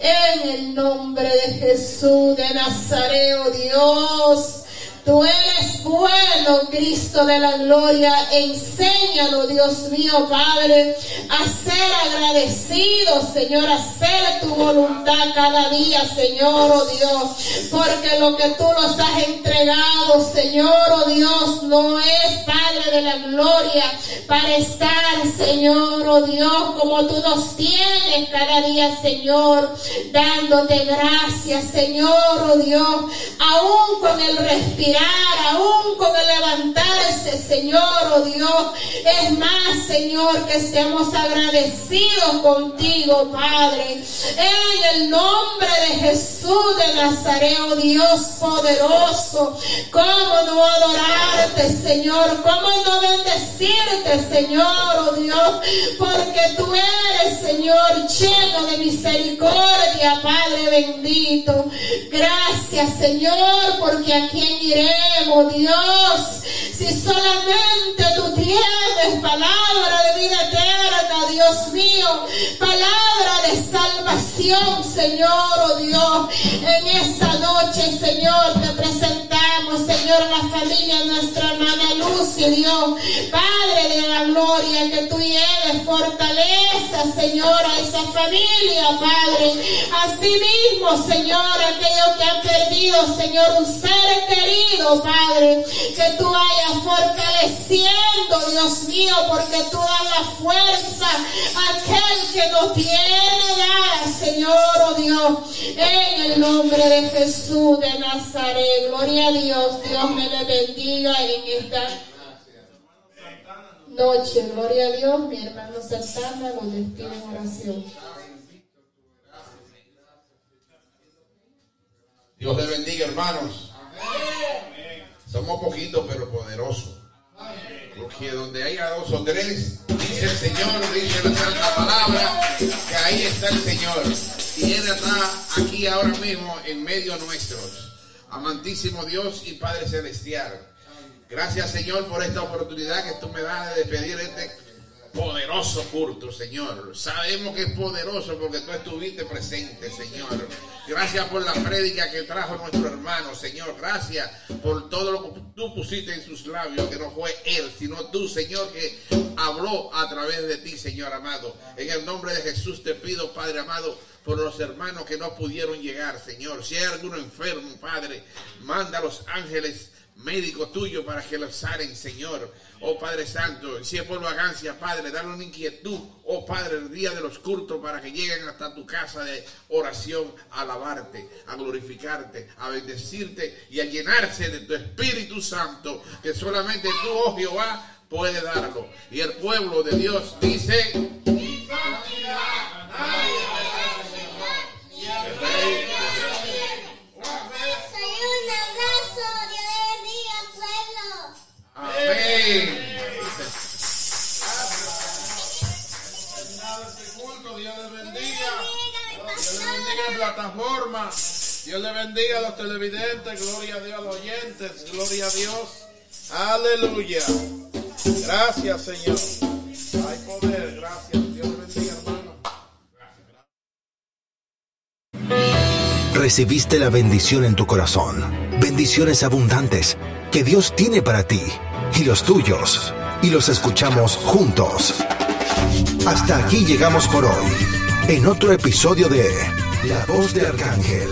S13: En el nombre de Jesús de Nazaret, oh Dios. Tú eres bueno, Cristo de la gloria. Enséñanos, Dios mío, Padre, a ser agradecidos, Señor, a hacer tu voluntad cada día, Señor, oh Dios. Porque lo que tú nos has entregado, Señor, oh Dios, no es, Padre de la gloria, para estar, Señor, oh Dios, como tú nos tienes cada día, Señor, dándote gracias, Señor, oh Dios, aún con el respirar aún con el levantarse, Señor, oh Dios. Es más, Señor, que estemos agradecidos contigo, Padre. En el nombre de Jesús de Nazaret, oh Dios poderoso. ¿Cómo no adorarte, Señor? ¿Cómo no bendecirte, Señor, oh Dios? Porque tú eres, Señor, lleno de misericordia, Padre bendito. Gracias, Señor, porque a quién iremos, Dios, si solamente tú tienes palabra de vida eterna, Dios mío, palabra de salvación, Señor, oh Dios, en esta noche, Señor, te presentamos, Señor, a la familia nuestra hermana Lucy, Dios, Padre de la gloria, que tú lleves fortaleza, Señor, a esa familia, Padre, así mismo, Señor, aquellos que han perdido, Señor, un ser querido, Padre, que tú vayas fortaleciendo, Dios mío, porque tú das la fuerza a aquel que no tiene nada, Señor, oh Dios, en el nombre de Jesús de Nazaret. Gloria a Dios, Dios me le bendiga en esta noche. Gloria a Dios, mi hermano Santana nos despide en oración.
S2: Dios le bendiga, hermanos. Somos poquitos, pero poderosos. Porque donde haya dos o tres, dice el Señor, dice la santa palabra, que ahí está el Señor.
S14: y Él está aquí ahora mismo en medio nuestros. Amantísimo Dios y Padre Celestial. Gracias Señor por esta oportunidad que tú me das de despedir este poderoso culto, Señor. Sabemos que es poderoso porque tú estuviste presente, Señor. Gracias por la prédica que trajo nuestro hermano, Señor. Gracias por todo lo que tú pusiste en sus labios, que no fue él, sino tú, Señor, que habló a través de ti, Señor amado. En el nombre de Jesús te pido, Padre amado, por los hermanos que no pudieron llegar, Señor. Si hay alguno enfermo, Padre, manda a los ángeles médicos tuyos para que los salen, Señor. Oh Padre Santo, si es por vagancia, Padre, dale una inquietud, oh Padre, el día de los cultos para que lleguen hasta tu casa de oración a alabarte, a glorificarte, a bendecirte y a llenarse de tu Espíritu Santo, que solamente tú, oh Jehová, puedes darlo. Y el pueblo de Dios dice... Amén. Dios le bendiga. Dios le bendiga en plataforma. Dios le bendiga a los televidentes. Gloria a Dios a los oyentes. Gloria a Dios. Aleluya. Gracias, Señor. Hay poder. Gracias. Dios le bendiga, hermano.
S1: Recibiste la bendición en tu corazón. Bendiciones abundantes que Dios tiene para ti y los tuyos. Y los escuchamos juntos. Hasta aquí llegamos por hoy. En otro episodio de La voz de Arcángel.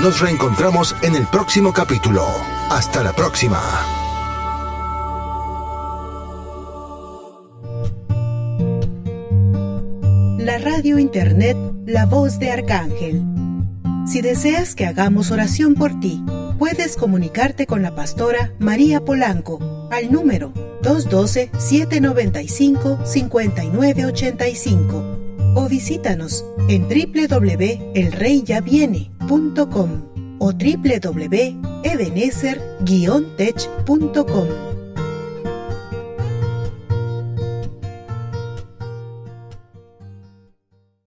S1: Nos reencontramos en el próximo capítulo. Hasta la próxima.
S15: La radio internet La voz de Arcángel. Si deseas que hagamos oración por ti, puedes comunicarte con la pastora María Polanco al número 212-795-5985 o visítanos en www.elreyyaviene.com o www.ebenezer-tech.com.